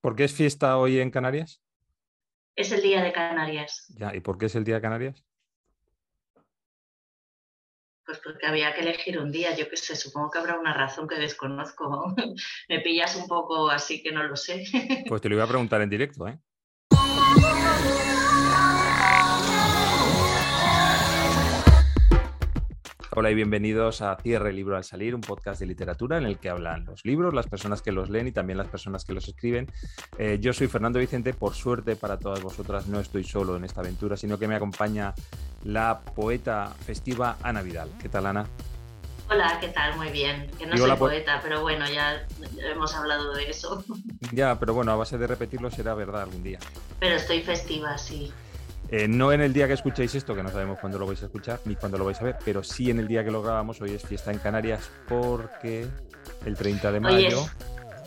¿Por qué es fiesta hoy en Canarias? Es el día de Canarias. Ya, ¿y por qué es el día de Canarias? Pues porque había que elegir un día, yo qué sé, supongo que habrá una razón que desconozco. Me pillas un poco así que no lo sé. Pues te lo iba a preguntar en directo, ¿eh? Hola y bienvenidos a Cierre Libro al Salir, un podcast de literatura en el que hablan los libros, las personas que los leen y también las personas que los escriben. Eh, yo soy Fernando Vicente, por suerte para todas vosotras no estoy solo en esta aventura, sino que me acompaña la poeta festiva Ana Vidal. ¿Qué tal, Ana? Hola, ¿qué tal? Muy bien. Que no soy poeta, pero bueno, ya hemos hablado de eso. Ya, pero bueno, a base de repetirlo será verdad algún día. Pero estoy festiva, sí. Eh, no en el día que escuchéis esto, que no sabemos cuándo lo vais a escuchar ni cuándo lo vais a ver, pero sí en el día que lo grabamos. Hoy es fiesta en Canarias porque el 30 de mayo.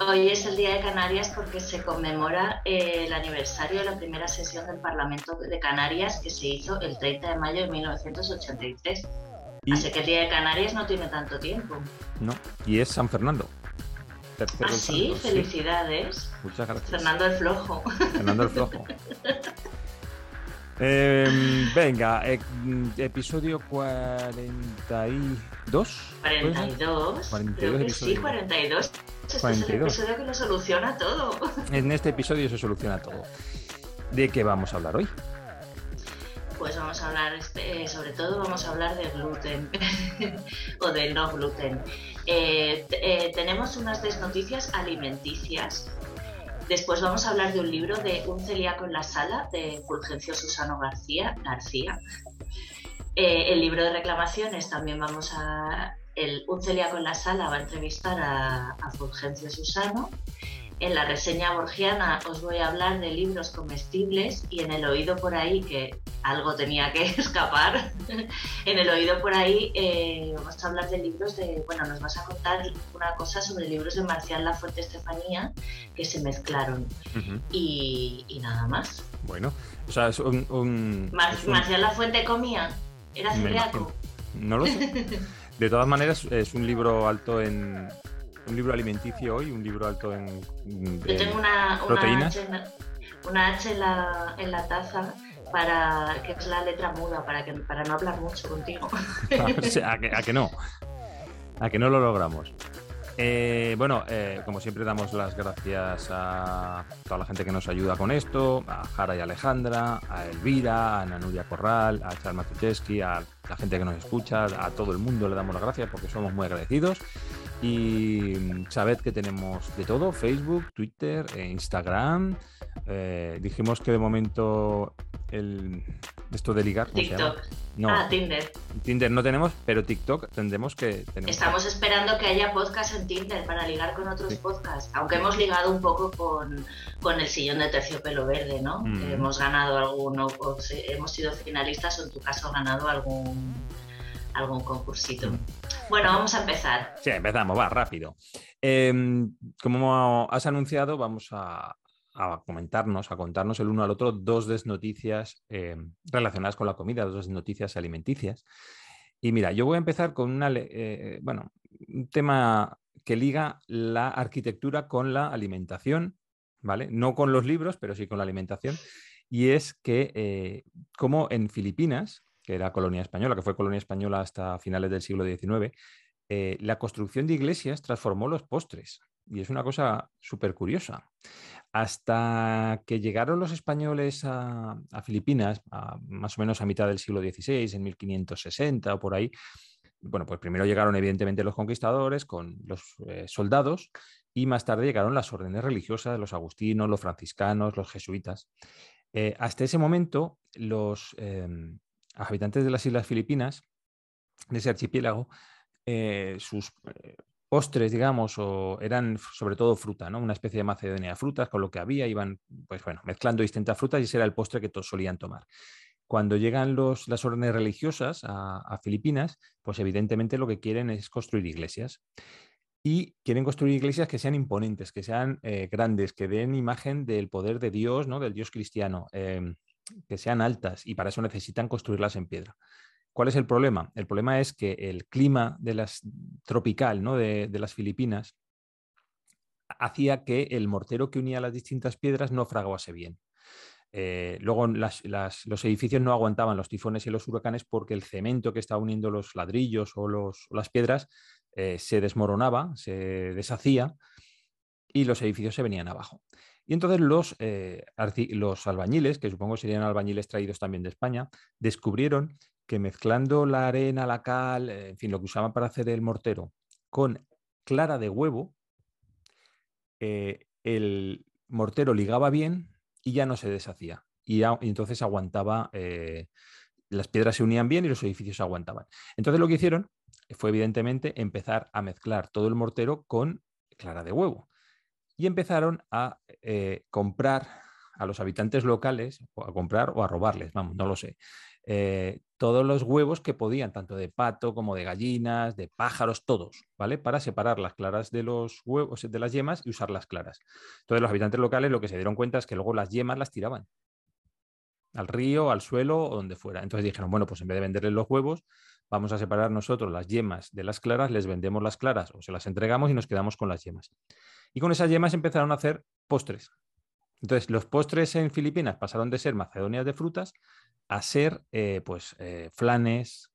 Hoy es, el día de Canarias porque se conmemora eh, el aniversario de la primera sesión del Parlamento de Canarias que se hizo el 30 de mayo de 1983. Así que el día de Canarias no tiene tanto tiempo. No, y es San Fernando. ¿Ah, sí? Felicidades. Muchas gracias. Fernando el Flojo. Fernando el Flojo. Em, venga, eh, episodio 42. 42. 42 sí, 42. Este es el episodio que lo soluciona todo. En este episodio se soluciona todo. ¿De qué vamos a hablar hoy? Pues vamos a hablar, este, sobre todo vamos a hablar de gluten o de no gluten. Eh, eh, tenemos unas desnoticias alimenticias Después vamos a hablar de un libro de Un celíaco en la sala de Fulgencio Susano García. Eh, el libro de reclamaciones también vamos a... El, un celíaco en la sala va a entrevistar a Fulgencio Susano en la reseña borgiana os voy a hablar de libros comestibles y en el oído por ahí, que algo tenía que escapar, en el oído por ahí eh, vamos a hablar de libros de, bueno, nos vas a contar una cosa sobre libros de Marcial La Fuente Estefanía que se mezclaron y, nada más. Bueno, o sea, es un... Marcial La Fuente comía, era celíaco. No lo sé. De todas maneras, es un libro alto en, un libro alimenticio hoy, un libro alto en, Yo tengo una, proteínas. Una H, en, la, en la taza para que es la letra muda, para que para no hablar mucho contigo. a, que, a que no. A que no lo logramos. Eh, bueno, eh, como siempre damos las gracias a toda la gente que nos ayuda con esto, a Jara y Alejandra, a Elvira, a Ana Nuria Corral, a Charles Matucheski, a la gente que nos escucha, a todo el mundo le damos las gracias porque somos muy agradecidos. Y sabed que tenemos de todo, Facebook, Twitter, e Instagram. Eh, dijimos que de momento el, esto de ligar. TikTok. No, ah, Tinder. Tinder no tenemos, pero TikTok tendremos que... Estamos esperando que haya podcast en Tinder para ligar con otros podcasts, aunque hemos ligado un poco con, con el sillón de terciopelo verde, ¿no? Mm. Hemos ganado alguno, hemos sido finalistas o en tu caso ganado algún algún concursito. Bueno, vamos a empezar. Sí, empezamos, va, rápido. Em, como has anunciado, vamos a, comentarnos, a contarnos el uno al otro dos desnoticias em, relacionadas con la comida, dos noticias alimenticias. Y mira, yo voy a empezar con una, eh, bueno, un tema que liga la arquitectura con la alimentación, ¿vale? No con los libros, pero sí con la alimentación. Y es que, eh, como en Filipinas, que era colonia española, que fue colonia española hasta finales del siglo XIX, eh, la construcción de iglesias transformó los postres. Y es una cosa súper curiosa. Hasta que llegaron los españoles a, Filipinas, más o menos a mitad del siglo XVI, en 1560 o por ahí, bueno, pues primero llegaron evidentemente los conquistadores con los eh, soldados y más tarde llegaron las órdenes religiosas, los agustinos, los franciscanos, los jesuitas. Eh, hasta ese momento, los, em, habitantes de las Islas Filipinas, de ese archipiélago, eh, sus eh, postres, digamos, o eran sobre todo fruta, ¿no? Una especie de macedonia frutas, con lo que había, iban, pues bueno, mezclando distintas frutas y ese era el postre que todos solían tomar. Cuando llegan los, las órdenes religiosas a, Filipinas, pues evidentemente lo que quieren es construir iglesias. Y quieren construir iglesias que sean imponentes, que sean eh, grandes, que den imagen del poder de Dios, ¿no? Del Dios cristiano. Em, que sean altas y para eso necesitan construirlas en piedra. ¿Cuál es el problema? El problema es que el clima de las, tropical ¿no? de, las Filipinas hacía que el mortero que unía las distintas piedras no fraguase bien. Eh, luego los edificios no aguantaban los tifones y los huracanes porque el cemento que estaba uniendo los ladrillos o, las piedras eh, se desmoronaba, se deshacía y los edificios se venían abajo. Y entonces los, eh, los albañiles, que supongo serían albañiles traídos también de España, descubrieron que mezclando la arena, la cal, en fin, lo que usaban para hacer el mortero, con clara de huevo, el mortero ligaba bien y ya no se deshacía. Y, entonces aguantaba, eh, las piedras se unían bien y los edificios aguantaban. Entonces lo que hicieron fue evidentemente empezar a mezclar todo el mortero con clara de huevo. Y empezaron a eh, comprar a los habitantes locales, o a comprar o a robarles, vamos, no lo sé, eh, todos los huevos que podían, tanto de pato como de gallinas, de pájaros, todos, ¿vale? Para separar las claras de los huevos, de las yemas y usar las claras. Entonces los habitantes locales lo que se dieron cuenta es que luego las yemas las tiraban al río, al suelo o donde fuera. Entonces dijeron, bueno, pues en vez de venderles los huevos, vamos a separar nosotros las yemas de las claras, les vendemos las claras o se las entregamos y nos quedamos con las yemas. Y con esas yemas empezaron a hacer postres. Entonces, los postres en Filipinas pasaron de ser macedonias de frutas a ser eh, pues eh, flanes,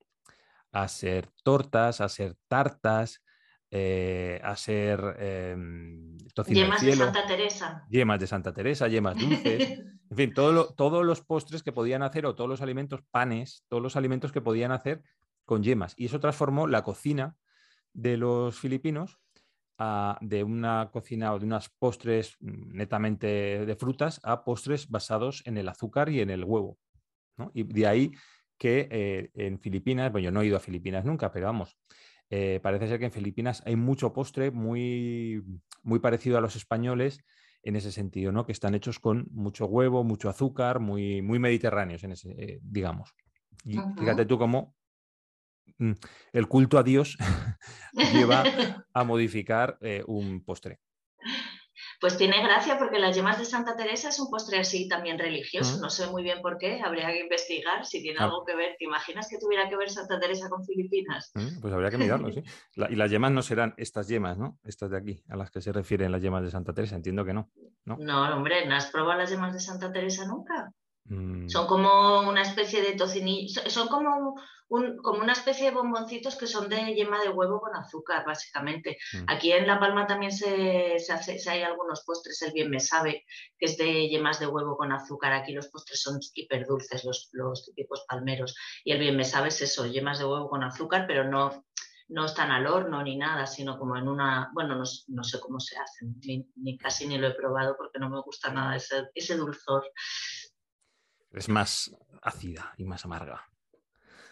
a ser tortas, a ser tartas, eh, a ser em, yemas de Santa Teresa. Yemas de Santa Teresa, yemas dulces. en fin, todos los postres que podían hacer o todos los alimentos, panes, todos los alimentos que podían hacer con yemas. Y eso transformó la cocina de los filipinos de una cocina o de unas postres netamente de frutas a postres basados en el azúcar y en el huevo. Y de ahí que eh, en Filipinas, bueno, yo no he ido a Filipinas nunca, pero vamos, eh, parece ser que en Filipinas hay mucho postre muy, muy parecido a los españoles en ese sentido, ¿no? Que están hechos con mucho huevo, mucho azúcar, muy, muy mediterráneos, en ese, eh, digamos. Y fíjate tú cómo mm, el culto a Dios lleva a modificar un postre. Pues tiene gracia porque las yemas de Santa Teresa es un postre así también religioso. No sé muy bien por qué, habría que investigar si tiene algo que ver. ¿Te imaginas que tuviera que ver Santa Teresa con Filipinas? Pues habría que mirarlo, sí. y las yemas no serán estas yemas, ¿no? Estas de aquí, a las que se refieren las yemas de Santa Teresa. Entiendo que no. No, no hombre, ¿no has probado las yemas de Santa Teresa nunca? Mm. Son como una especie de tocinillo, son como, como una especie de bomboncitos que son de yema de huevo con azúcar, básicamente. Mm. Aquí en La Palma también se, se, hace, hay algunos postres, el bien me sabe, que es de yemas de huevo con azúcar. Aquí los postres son hiper dulces, los, los típicos palmeros. Y el bien me sabe es eso, yemas de huevo con azúcar, pero no, no están al horno ni nada, sino como en una, bueno, no, no sé cómo se hacen, ni, casi ni lo he probado porque no me gusta nada ese, ese dulzor. Es más ácida y más amarga.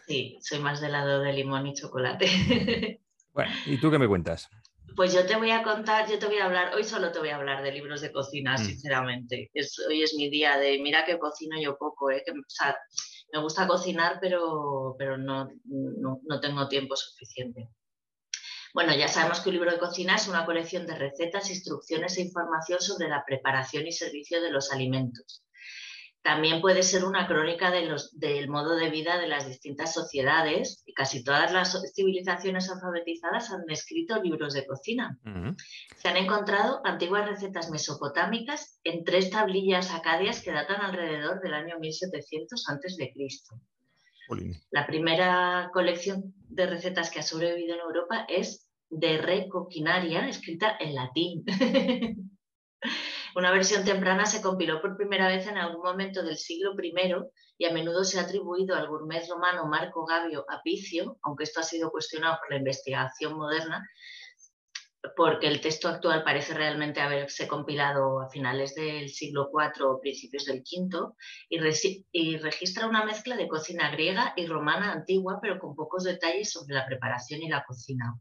Sí, soy más del lado de limón y chocolate. Bueno, ¿y tú qué me cuentas? Pues yo te voy a contar, yo te voy a hablar, hoy solo te voy a hablar de libros de cocina, mm. sinceramente. hoy es mi día de, mira que cocino yo poco, ¿eh? que, me gusta cocinar, pero, pero no, no tengo tiempo suficiente. Bueno, ya sabemos que un libro de cocina es una colección de recetas, instrucciones e información sobre la preparación y servicio de los alimentos. También puede ser una crónica del modo de vida de las distintas sociedades y casi todas las civilizaciones alfabetizadas han escrito libros de cocina. Se han encontrado antiguas recetas mesopotámicas en tres tablillas acadias que datan alrededor del año 1700 a.C. La primera colección de recetas que ha sobrevivido en Europa es de Re Coquinaria, escrita en latín. Una versión temprana se compiló por primera vez en algún momento del siglo I y a menudo se ha atribuido al gourmet romano Marco Gabio Apicio, aunque esto ha sido cuestionado por la investigación moderna, porque el texto actual parece realmente haberse compilado a finales del siglo IV o principios del V y, y, registra una mezcla de cocina griega y romana antigua, pero con pocos detalles sobre la preparación y la cocina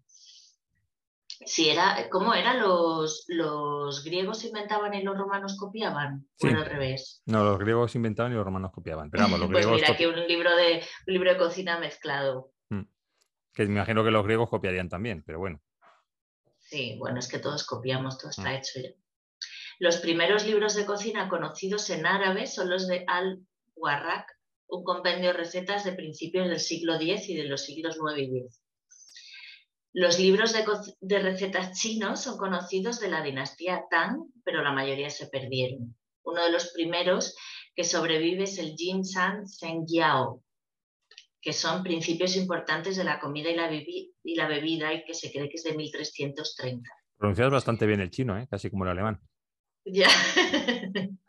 si era, ¿cómo era? ¿Los, ¿Los griegos inventaban y los romanos copiaban? ¿O al revés? No, los griegos inventaban y los romanos copiaban. Pero vamos, los pues griegos mira, aquí un libro, de, un libro de cocina mezclado. Mm. Que me imagino que los griegos copiarían también, pero bueno. Sí, bueno, es que todos copiamos, todo está mm. hecho ya. Los primeros libros de cocina conocidos en árabe son los de Al-Warraq, un compendio de recetas de principios del siglo X y de los siglos IX y X. Los libros de, recetas chinos son conocidos de la dinastía Tang, pero la mayoría se perdieron. Uno de los primeros que sobrevive es el Jin San Zheng Yao, que son principios importantes de la comida y la, y la bebida y que se cree que es de 1330. Pronuncias bastante bien el chino, ¿eh? casi como el alemán. Ya.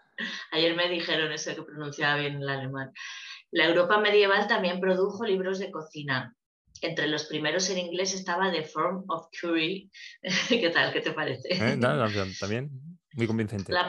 Ayer me dijeron eso que pronunciaba bien el alemán. La Europa medieval también produjo libros de cocina. Entre los primeros en inglés estaba The Form of Curry. ¿Qué tal? ¿Qué te parece? ¿Eh? también muy convincente. La,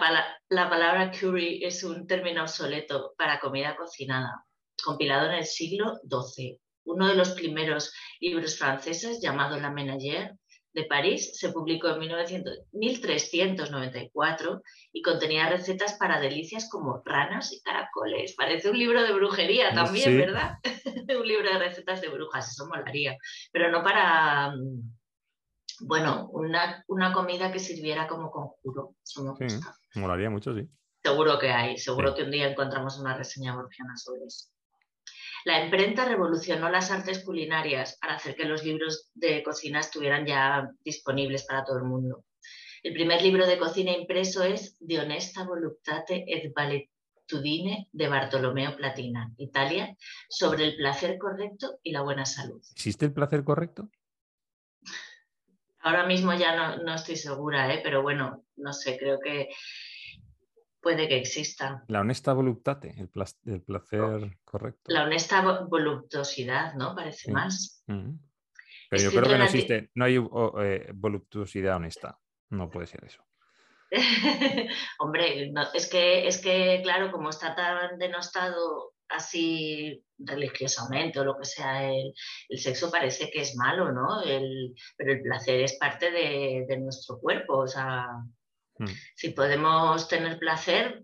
la palabra curry es un término obsoleto para comida cocinada, compilado en el siglo XII. Uno de los primeros libros franceses, llamado La Ménagère, de París se publicó en 1394 y contenía recetas para delicias como ranas y caracoles. Parece un libro de brujería también, ¿verdad? un libro de recetas de brujas, eso molaría. Pero no para, mm, bueno, una, comida que sirviera como conjuro. sí, molaría mucho, sí. Seguro que hay, seguro que un día encontramos una reseña borgiana sobre eso. La imprenta revolucionó las artes culinarias para hacer que los libros de cocina estuvieran ya disponibles para todo el mundo. El primer libro de cocina impreso es De honesta voluptate et valetudine de Bartolomeo Platina, Italia, sobre el placer correcto y la buena salud. ¿Existe el placer correcto? Ahora mismo ya no, no estoy segura, ¿eh? pero bueno, no sé, creo que puede que exista. La honesta voluptate, el, placer correcto. La honesta voluptuosidad, ¿no? Parece más. Pero yo creo que no existe, no hay eh, voluptuosidad honesta. No puede ser eso. Hombre, es, que, es que, claro, como está tan denostado así religiosamente o lo que sea, el, sexo parece que es malo, ¿no? pero el placer es parte de, de nuestro cuerpo, o sea, Mm. Si podemos tener placer,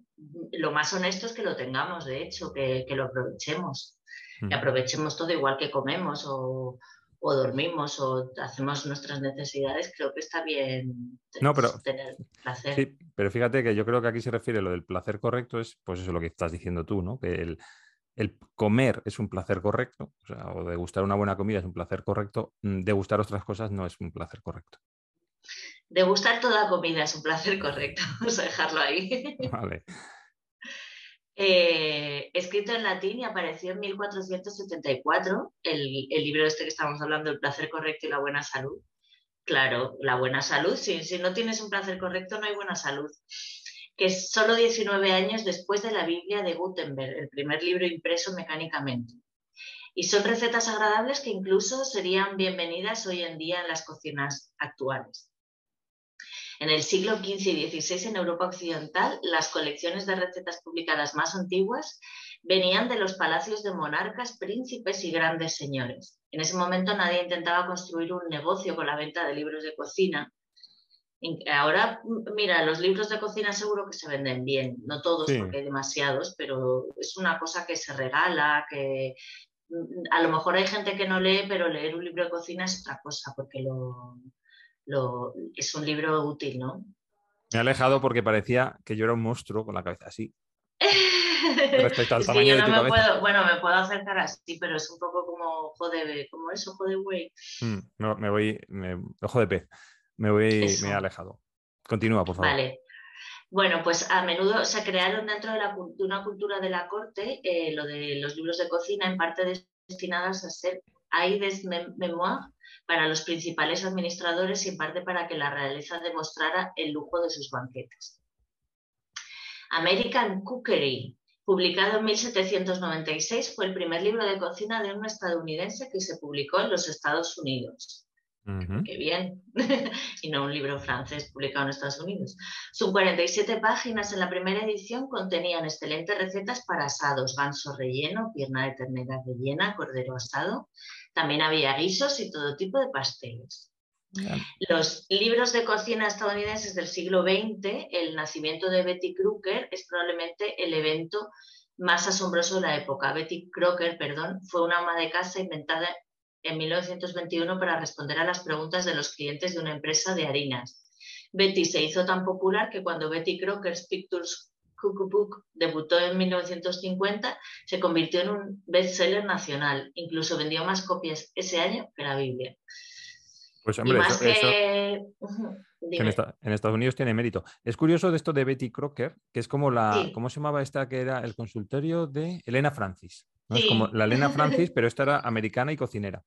lo más honesto es que lo tengamos, de hecho, que, lo aprovechemos. Que mm. aprovechemos todo igual que comemos o, dormimos o hacemos nuestras necesidades, creo que está bien tener placer. Sí, pero fíjate que yo creo que aquí se refiere lo del placer correcto, es pues eso lo que estás diciendo tú, ¿no? Que el, el comer es un placer correcto, o sea, o degustar una buena comida es un placer correcto, mm, degustar otras cosas no es un placer correcto. Degustar toda comida es un placer correcto, vamos a dejarlo ahí. Vale. Eh, escrito en latín y apareció en 1474, el, el, libro este que estamos hablando, El placer correcto y la buena salud. Claro, la buena salud, si, si no tienes un placer correcto no hay buena salud. Que es solo 19 años después de la Biblia de Gutenberg, el primer libro impreso mecánicamente. Y son recetas agradables que incluso serían bienvenidas hoy en día en las cocinas actuales. En el siglo XV y XVI en Europa Occidental, las colecciones de recetas publicadas más antiguas venían de los palacios de monarcas, príncipes y grandes señores. En ese momento nadie intentaba construir un negocio con la venta de libros de cocina. Ahora, mira, los libros de cocina seguro que se venden bien, no todos porque hay demasiados, pero es una cosa que se regala, que a lo mejor hay gente que no lee, pero leer un libro de cocina es otra cosa, porque lo, es un libro útil, ¿no? Me he alejado porque parecía que yo era un monstruo con la cabeza así. Respecto al tamaño de tu cabeza. bueno, me puedo acercar así, pero es un poco como ojo de, como es ojo de güey. Mm, me voy, ojo de pez. Me voy, me he alejado. Continúa, por favor. Vale. Bueno, pues a menudo se crearon dentro de, la, una cultura de la corte eh, lo de los libros de cocina, en parte destinadas a ser aides memoir para los principales administradores y en parte para que la realeza demostrara el lujo de sus banquetes. American Cookery, publicado en 1796, fue el primer libro de cocina de un estadounidense que se publicó en los Estados Unidos. Qué bien. y no un libro francés publicado en Estados Unidos. Sus 47 páginas en la primera edición contenían excelentes recetas para asados, ganso relleno, pierna de ternera rellena, cordero asado, también había guisos y todo tipo de pasteles. Los libros de cocina estadounidenses del siglo XX, el nacimiento de Betty Crocker es probablemente el evento más asombroso de la época. Betty Crocker, perdón, fue una ama de casa inventada en 1921 para responder a las preguntas de los clientes de una empresa de harinas. Betty se hizo tan popular que cuando Betty Crocker's Pictures Cookbook debutó en 1950, se convirtió en un bestseller nacional. Incluso vendió más copias ese año que la Biblia. Pues hombre, en, Estados Unidos tiene mérito. Es curioso de esto de Betty Crocker, que es como la, ¿cómo se llamaba esta que era el consultorio de Elena Francis? Es como la Elena Francis, pero esta era americana y cocinera,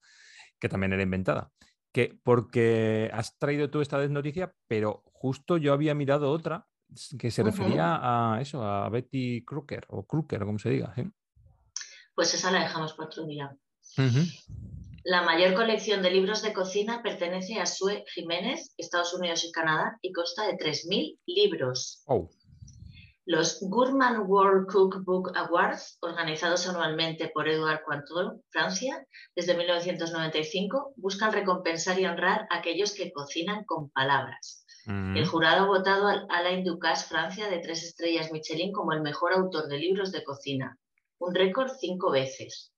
que también era inventada. Que porque has traído tú esta desnoticia, pero justo yo había mirado otra que se refería a eso, a Betty Crocker o Crocker, como se diga. Pues esa la dejamos para otro día. La mayor colección de libros de cocina pertenece a Sue Jiménez, Estados Unidos y Canadá, y consta de 3.000 libros. Los Gourmand World Cookbook Awards, organizados anualmente por Edouard Cointreau, Francia, desde 1995, buscan recompensar y honrar a aquellos que cocinan con palabras. El jurado ha votado a Alain Ducasse, Francia, de tres estrellas Michelin, como el mejor autor de libros de cocina. Un récord cinco veces.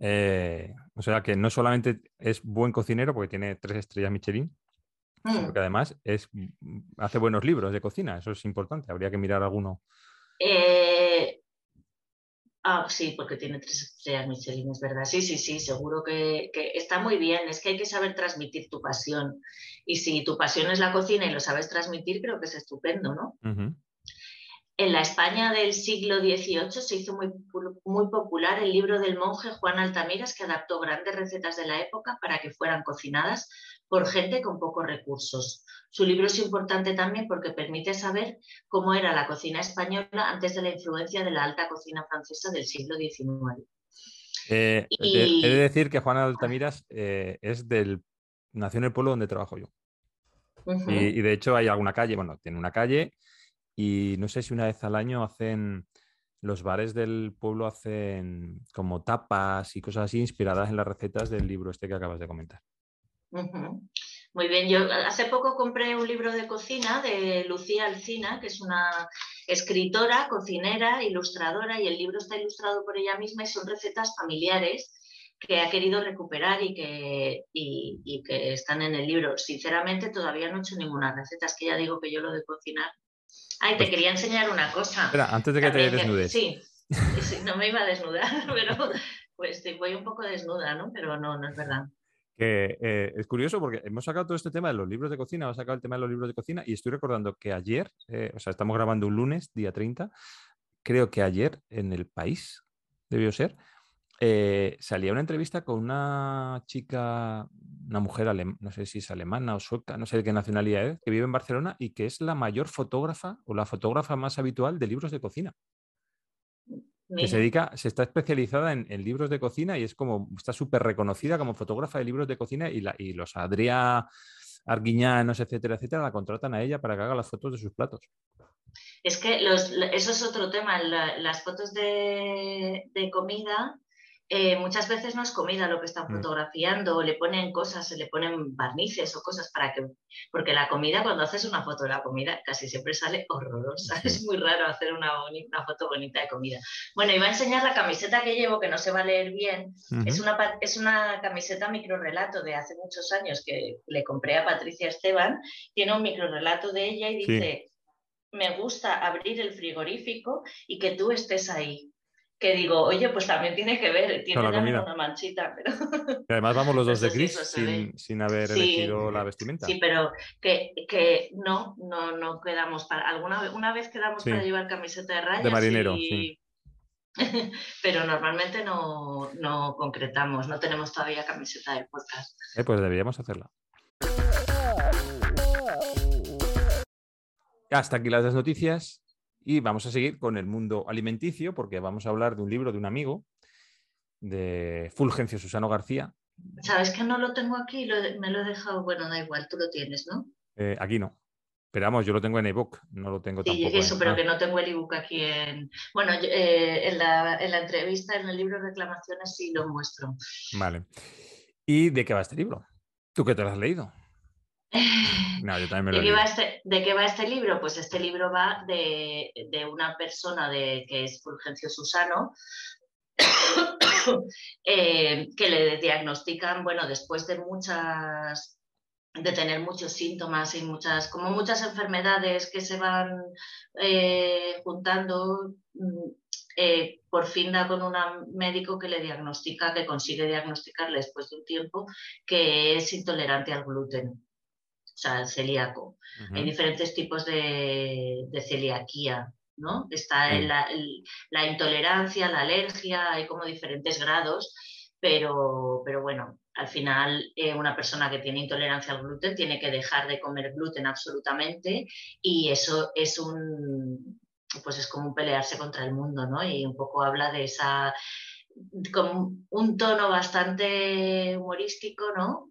Eh, o sea que no solamente es buen cocinero porque tiene tres estrellas Michelin, sino mm. que además es, hace buenos libros de cocina. Eso es importante. Habría que mirar alguno. Eh, ah, sí, porque tiene tres estrellas Michelin, es verdad. Sí, sí, sí, seguro que, está muy bien. Es que hay que saber transmitir tu pasión. Y si tu pasión es la cocina y lo sabes transmitir, creo que es estupendo, ¿no? En la España del siglo XVIII se hizo muy, muy, popular el libro del monje Juan Altamiras, que adaptó grandes recetas de la época para que fueran cocinadas por gente con pocos recursos. Su libro es importante también porque permite saber cómo era la cocina española antes de la influencia de la alta cocina francesa del siglo XIX. Eh, he de decir que Juan Altamiras eh, es del nació en el pueblo donde trabajo yo. y, de hecho hay alguna calle, bueno, tiene una calle y no sé si una vez al año hacen, los bares del pueblo hacen como tapas y cosas así inspiradas en las recetas del libro este que acabas de comentar. Muy bien, yo hace poco compré un libro de cocina de Lucía Alcina, que es una escritora, cocinera, ilustradora, y el libro está ilustrado por ella misma y son recetas familiares que ha querido recuperar y que, y que están en el libro. Sinceramente, todavía no he hecho ninguna receta, es que ya digo que yo lo de cocinar Ay, te pues quería enseñar una cosa. Espera, antes de que te desnudes. Sí, no me iba a desnudar, pero pues voy un poco desnuda, ¿no? Pero no, no es verdad. Eh, es curioso porque hemos sacado todo este tema de los libros de cocina, hemos sacado el tema de los libros de cocina y estoy recordando que ayer, eh, o sea, estamos grabando un lunes, día 30, creo que ayer en el país, debió ser, eh, salía una entrevista con una chica, una mujer, no sé si es alemana o sueca, no sé de qué nacionalidad es, que vive en Barcelona y que es la mayor fotógrafa o la fotógrafa más habitual de libros de cocina. Que se dedica, se está especializada en, libros de cocina y es como, está súper reconocida como fotógrafa de libros de cocina y, la, y los Adrià Arguiñanos, etcétera, etcétera, la contratan a ella para que haga las fotos de sus platos. Es que eso es otro tema, las fotos de, de comida eh, muchas veces no es comida lo que están mm. fotografiando, le ponen cosas, se le ponen barnices o cosas para que, porque la comida, cuando haces una foto de la comida, casi siempre sale horrorosa. Es muy raro hacer una, una foto bonita de comida. Bueno, iba a enseñar la camiseta que llevo, que no se va a leer bien. es, una, es una camiseta microrelato de hace muchos años que le compré a Patricia Esteban. Tiene un microrelato de ella y dice, me gusta abrir el frigorífico y que tú estés ahí que digo, oye, pues también tiene que ver, tiene una manchita, pero... además vamos los dos de gris sin, haber elegido la vestimenta. Sí, pero que, que, no, no, no quedamos para... Alguna una vez quedamos para llevar camiseta de rayas De marinero, sí. pero normalmente no, no, concretamos, no tenemos todavía camiseta de podcast. Eh, pues deberíamos hacerla. Hasta aquí las noticias. Y vamos a seguir con el mundo alimenticio porque vamos a hablar de un libro de un amigo, de Fulgencio Susano García. Sabes que no lo tengo aquí, me lo he dejado, bueno, da igual, tú lo tienes, ¿no? Eh, aquí no. Pero vamos, yo lo tengo en ebook, no lo tengo sí, eso, pero que no tengo el ebook aquí en... Bueno, eh, en, la, en la entrevista, en el libro de reclamaciones sí lo muestro. Vale. ¿Y de qué va este libro? ¿Tú qué te lo has leído? ¿De, qué va este, ¿De qué va este libro? Pues este libro va de, una persona de, que es Fulgencio Susano, eh, que le diagnostican, bueno, después de muchas de tener muchos síntomas y muchas, como muchas enfermedades que se van eh, juntando, mm, eh, por fin da con un médico que le diagnostica, que consigue diagnosticarle después de un tiempo que es intolerante al gluten, o sea, el celíaco. Hay diferentes tipos de, celiaquía, ¿no? Está la, intolerancia, la alergia, hay como diferentes grados, pero, pero bueno, al final eh, una persona que tiene intolerancia al gluten tiene que dejar de comer gluten absolutamente y eso es un pues es como pelearse contra el mundo, ¿no? Y un poco habla de esa con un tono bastante humorístico, ¿no?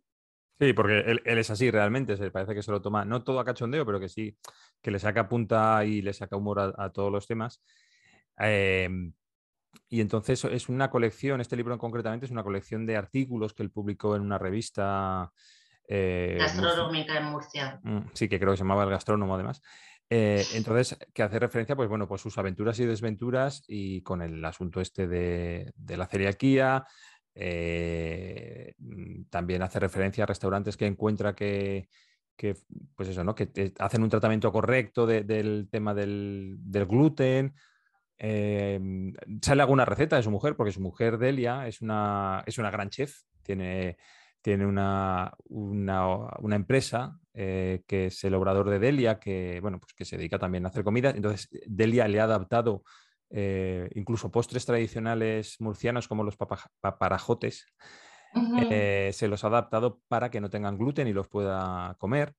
Sí, porque él, es así realmente, se parece que se lo toma, no todo a cachondeo, pero que sí, que le saca punta y le saca humor a, todos los temas. Em, y entonces es una colección, este libro concretamente es una colección de artículos que él publicó en una revista. Eh, Gastronómica en Murcia. Mm, sí, que creo que se llamaba El Gastrónomo además. Eh, entonces, que hace referencia, pues bueno, pues sus aventuras y desventuras y con el asunto este de, la celiaquía. Eh, mm, también hace referencia a restaurantes que encuentra que, pues eso, ¿no? Que hacen un tratamiento correcto del tema del, gluten. Eh, sale alguna receta de su mujer, porque su mujer, Delia, es una, es una gran chef, tiene tiene una, una, empresa eh, que es el obrador de Delia, que, bueno, pues que se dedica también a hacer comida. Entonces, Delia le ha adaptado eh, incluso postres tradicionales murcianos como los paparajotes, eh, se los ha adaptado para que no tengan gluten y los pueda comer.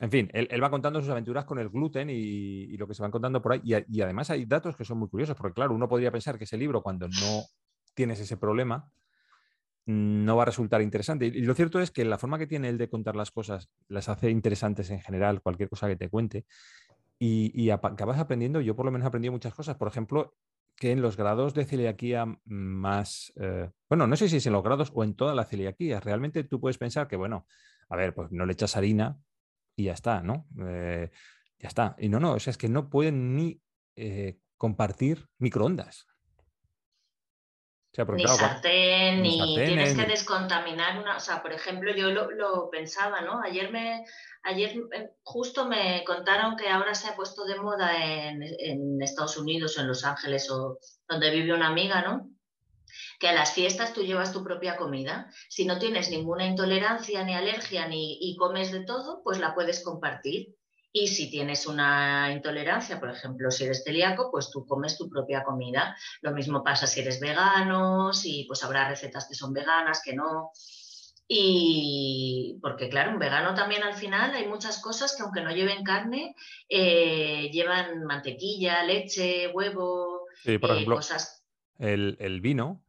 En fin, él, va contando sus aventuras con el gluten y, lo que se van contando por ahí. Y, y, además hay datos que son muy curiosos, porque claro, uno podría pensar que ese libro, cuando no tienes ese problema, no va a resultar interesante. Y lo cierto es que la forma que tiene él de contar las cosas las hace interesantes en general, cualquier cosa que te cuente. Y, acabas aprendiendo, yo por lo menos he aprendido muchas cosas. Por ejemplo, que en los grados de celiaquía más, eh, bueno, no sé si es en los grados o en toda la celiaquía, realmente tú puedes pensar que, bueno, a ver, pues no le echas harina y ya está, ¿no? Eh, ya está. Y no, no, o sea, es que no pueden ni eh, compartir microondas ni sartén, ni, tienes que descontaminar una. O sea, por ejemplo, yo lo, pensaba, ¿no? Ayer me, ayer eh, justo me contaron que ahora se ha puesto de moda en, en Estados Unidos o en Los Ángeles o donde vive una amiga, ¿no? que a las fiestas tú llevas tu propia comida. Si no tienes ninguna intolerancia ni alergia ni, y comes de todo, pues la puedes compartir. Y si tienes una intolerancia, por ejemplo, si eres celíaco, pues tú comes tu propia comida. Lo mismo pasa si eres vegano, si pues habrá recetas que son veganas, que no. Y porque claro, un vegano también al final hay muchas cosas que aunque no lleven carne, eh, llevan mantequilla, leche, huevo, sí, por eh, ejemplo, cosas. El, el, vino.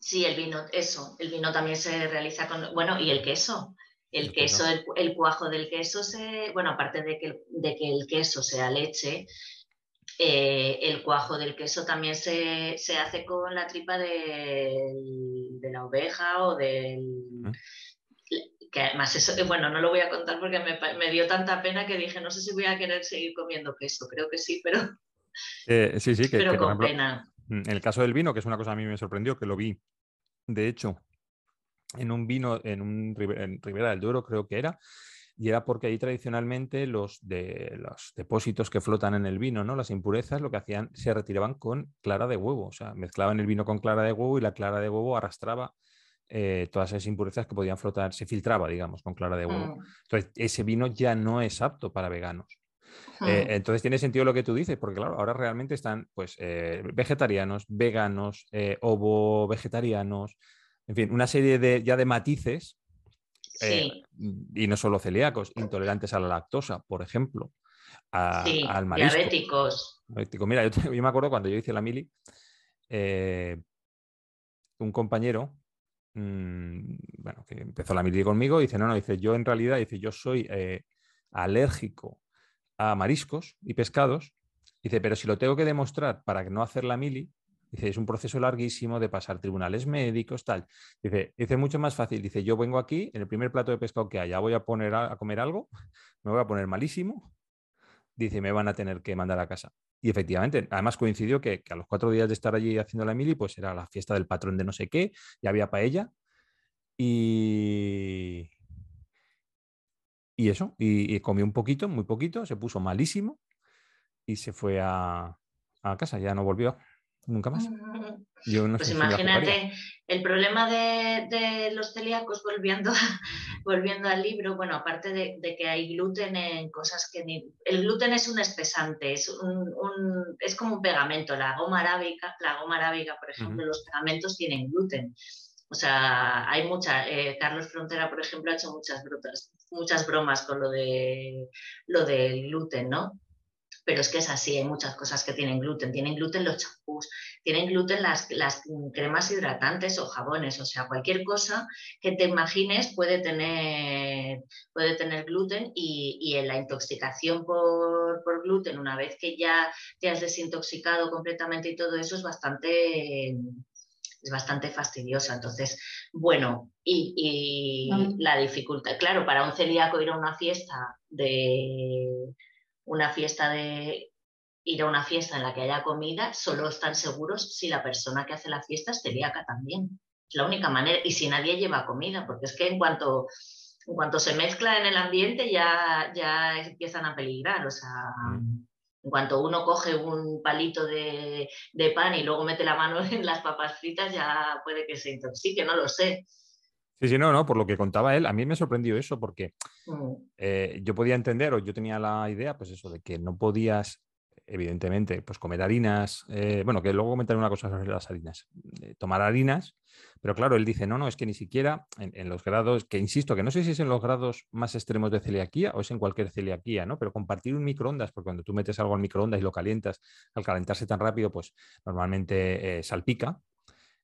Sí, el vino, eso. El vino también se realiza con. Bueno, y el queso. El queso, el, cuajo del queso se, bueno, aparte de que, de que el queso sea leche, eh, el cuajo del queso también se, hace con la tripa de, la oveja o del... Que además eso, bueno, no lo voy a contar porque me, dio tanta pena que dije, no sé si voy a querer seguir comiendo queso, creo que sí, pero... Eh, sí, sí, que, pero con pena. En el caso del vino, que es una cosa a mí me sorprendió, que lo vi, de hecho, en un vino, en un en Ribera del Duero creo que era, y era porque ahí tradicionalmente los, de, los depósitos que flotan en el vino, ¿no? las impurezas, lo que hacían, se retiraban con clara de huevo, o sea, mezclaban el vino con clara de huevo y la clara de huevo arrastraba eh, todas esas impurezas que podían flotar, se filtraba, digamos, con clara de huevo. Mm. Entonces, ese vino ya no es apto para veganos. Eh, mm. entonces tiene sentido lo que tú dices, porque claro, ahora realmente están pues eh, vegetarianos, veganos, ovo vegetarianos, en fin, una serie de, ya de matices, eh, y no solo celíacos, intolerantes a la lactosa, por ejemplo, al marisco. Diabéticos. Mira, yo, me acuerdo cuando yo hice la mili, eh, un compañero, mm, bueno, que empezó la mili conmigo, dice, no, no, dice, yo en realidad, dice, yo soy eh, alérgico a mariscos y pescados, dice, pero si lo tengo que demostrar para no hacer la mili, Dice, es un proceso larguísimo de pasar tribunales médicos, tal. Dice, dice, mucho más fácil. Dice, yo vengo aquí, en el primer plato de pescado que haya, voy a poner a, comer algo, me voy a poner malísimo. Dice, me van a tener que mandar a casa. Y efectivamente, además coincidió que, a los cuatro días de estar allí haciendo la mili, pues era la fiesta del patrón de no sé qué, ya había paella. Y, y eso, y, y, comió un poquito, muy poquito, se puso malísimo y se fue a, a casa, ya no volvió. Nunca más. Mm. pues imagínate, el problema de, los celíacos, volviendo, volviendo al libro, bueno, aparte de, que hay gluten en cosas que El gluten es un espesante, es, un, es como un pegamento. La goma arábica, la goma arábica, por ejemplo, los pegamentos tienen gluten. O sea, hay mucha. Eh, Carlos Frontera, por ejemplo, ha hecho muchas, brotas, muchas bromas con lo, de, lo del gluten, ¿no? Pero es que es así, hay muchas cosas que tienen gluten. Tienen gluten los champús, tienen gluten las, las cremas hidratantes o jabones, o sea, cualquier cosa que te imagines puede tener, puede tener gluten y, y en la intoxicación por, por, gluten, una vez que ya te has desintoxicado completamente y todo eso es bastante es bastante fastidiosa. Entonces, bueno, y, la dificultad, claro, para un celíaco ir a una fiesta de una fiesta de ir a una fiesta en la que haya comida, solo están seguros si la persona que hace la fiesta es celíaca también. Es la única manera, y si nadie lleva comida, porque es que en cuanto, en cuanto se mezcla en el ambiente ya, ya empiezan a peligrar. O sea. En cuanto uno coge un palito de, pan y luego mete la mano en las papas fritas, ya puede que se intoxique, no lo sé. Sí, sí, no, no, por lo que contaba él, a mí me sorprendió eso porque mm. eh, yo podía entender o yo tenía la idea, pues eso, de que no podías evidentemente, pues comer harinas, eh, bueno, que luego comentaré una cosa sobre las harinas, eh, tomar harinas, pero claro, él dice, no, no, es que ni siquiera en, los grados, que insisto, que no sé si es en los grados más extremos de celiaquía o es en cualquier celiaquía, ¿no? Pero compartir un microondas, porque cuando tú metes algo al microondas y lo calientas, al calentarse tan rápido, pues normalmente salpica,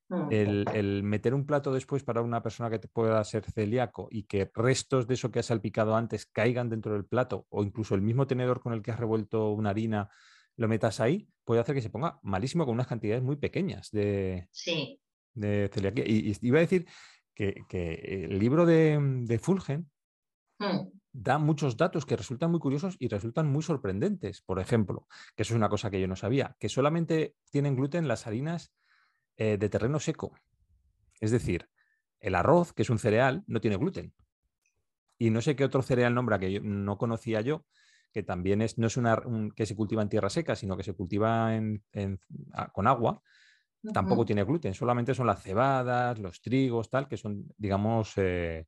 mm. el, meter un plato después para una persona que te pueda ser celíaco y que restos de eso que has salpicado antes caigan dentro del plato o incluso el mismo tenedor con el que has revuelto una harina lo metas ahí, puede hacer que se ponga malísimo con unas cantidades muy pequeñas de, de celiaquía. Y, iba a decir que, el libro de, Fulgen hmm. da muchos datos que resultan muy curiosos y resultan muy sorprendentes. Por ejemplo, que eso es una cosa que yo no sabía, que solamente tienen gluten las harinas eh, de terreno seco. Es decir, el arroz, que es un cereal, no tiene gluten. Y no sé qué otro cereal nombra que no conocía yo, que también es, no es una que se cultiva en tierra seca, sino que se cultiva con agua, tampoco tiene gluten, solamente son las cebadas, los trigos, tal, que son, digamos, eh,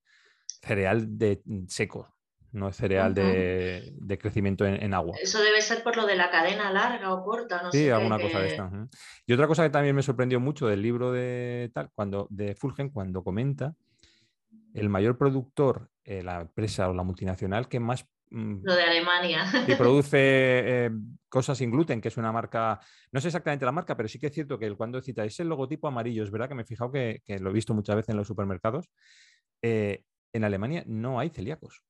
cereal de mm, seco, no es cereal de, crecimiento en, agua. Eso debe ser por lo de la cadena larga o corta, no sí, Sí, alguna cosa de esta. Y otra cosa que también me sorprendió mucho del libro de tal, cuando, de Fulgen, cuando comenta el mayor productor, eh, la empresa o la multinacional que más Mm, Lo de Alemania. Que produce eh, cosas sin gluten, que es una marca, no sé exactamente la marca, pero sí que es cierto que cuando citáis el logotipo amarillo, es verdad que me he fijado que, lo he visto muchas veces en los supermercados. Eh, en Alemania no hay celíacos.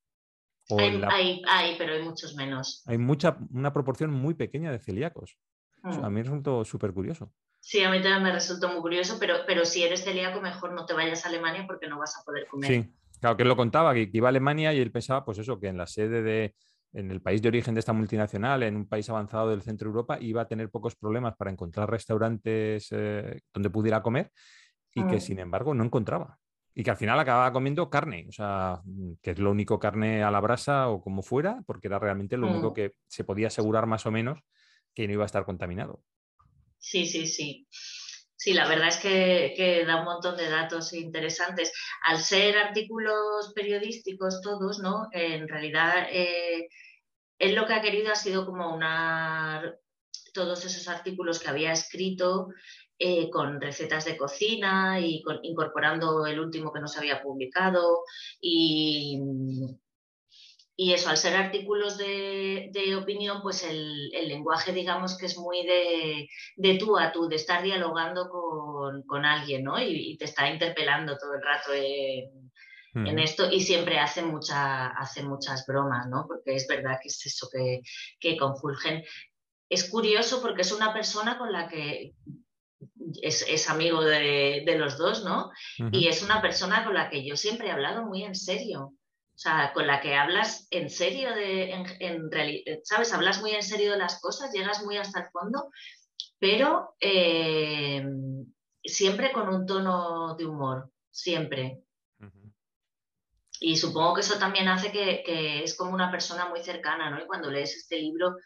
Hay, hay, pero hay muchos menos. Hay mucha, una proporción muy pequeña de celíacos. a mm. mí me resultó súper curioso. Sí, a mí también me resultó muy curioso, pero, pero si eres celíaco, mejor no te vayas a Alemania porque no vas a poder comer. Sí, Claro, que él lo contaba, que, iba a Alemania y él pensaba, pues eso, que en la sede de, en el país de origen de esta multinacional, en un país avanzado del centro de Europa, iba a tener pocos problemas para encontrar restaurantes eh, donde pudiera comer y que mm. sin embargo no encontraba. Y que al final acababa comiendo carne, o sea, que es lo único carne a la brasa o como fuera, porque era realmente lo único mm. que se podía asegurar más o menos que no iba a estar contaminado. Sí, sí, sí. Sí, la verdad es que, da un montón de datos interesantes. Al ser artículos periodísticos todos, ¿no? En realidad, eh, él lo que ha querido ha sido como una todos esos artículos que había escrito eh, con recetas de cocina y incorporando el último que no se había publicado y, y eso, al ser artículos de, opinión, pues el, lenguaje, digamos que es muy de, tú a tú, de estar dialogando con, alguien, ¿no? Y, te está interpelando todo el rato en, esto y siempre hace, mucha, hace muchas bromas, ¿no? Porque es verdad que es eso que, que confulgen. Es curioso porque es una persona con la que es, amigo de, los dos, ¿no? Y es una persona con la que yo siempre he hablado muy en serio. O sea, con la que hablas en serio de, en, realidad, ¿sabes? Hablas muy en serio de las cosas, llegas muy hasta el fondo, pero eh, siempre con un tono de humor, siempre. Y supongo que eso también hace que, es como una persona muy cercana, ¿no? Y cuando lees este libro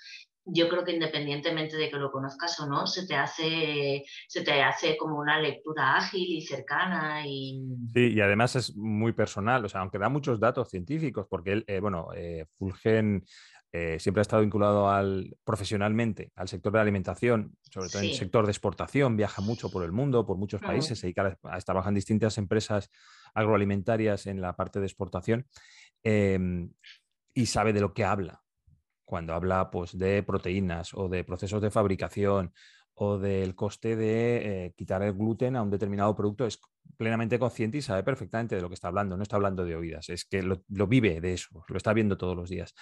yo creo que independientemente de que lo conozcas o no, se te hace, se te hace como una lectura ágil y cercana. Y... Sí, y además es muy personal, o sea, aunque da muchos datos científicos, porque él, eh, bueno, eh, Fulgen eh, siempre ha estado vinculado al, profesionalmente al sector de la alimentación, sobre todo en el sector de exportación, viaja mucho por el mundo, por muchos países, se dedica a, trabajar en distintas empresas agroalimentarias en la parte de exportación em, y sabe de lo que habla cuando habla pues, de proteínas o de procesos de fabricación o del coste de eh, quitar el gluten a un determinado producto, es plenamente consciente y sabe perfectamente de lo que está hablando. No está hablando de oídas, es que lo, vive de eso, lo está viendo todos los días.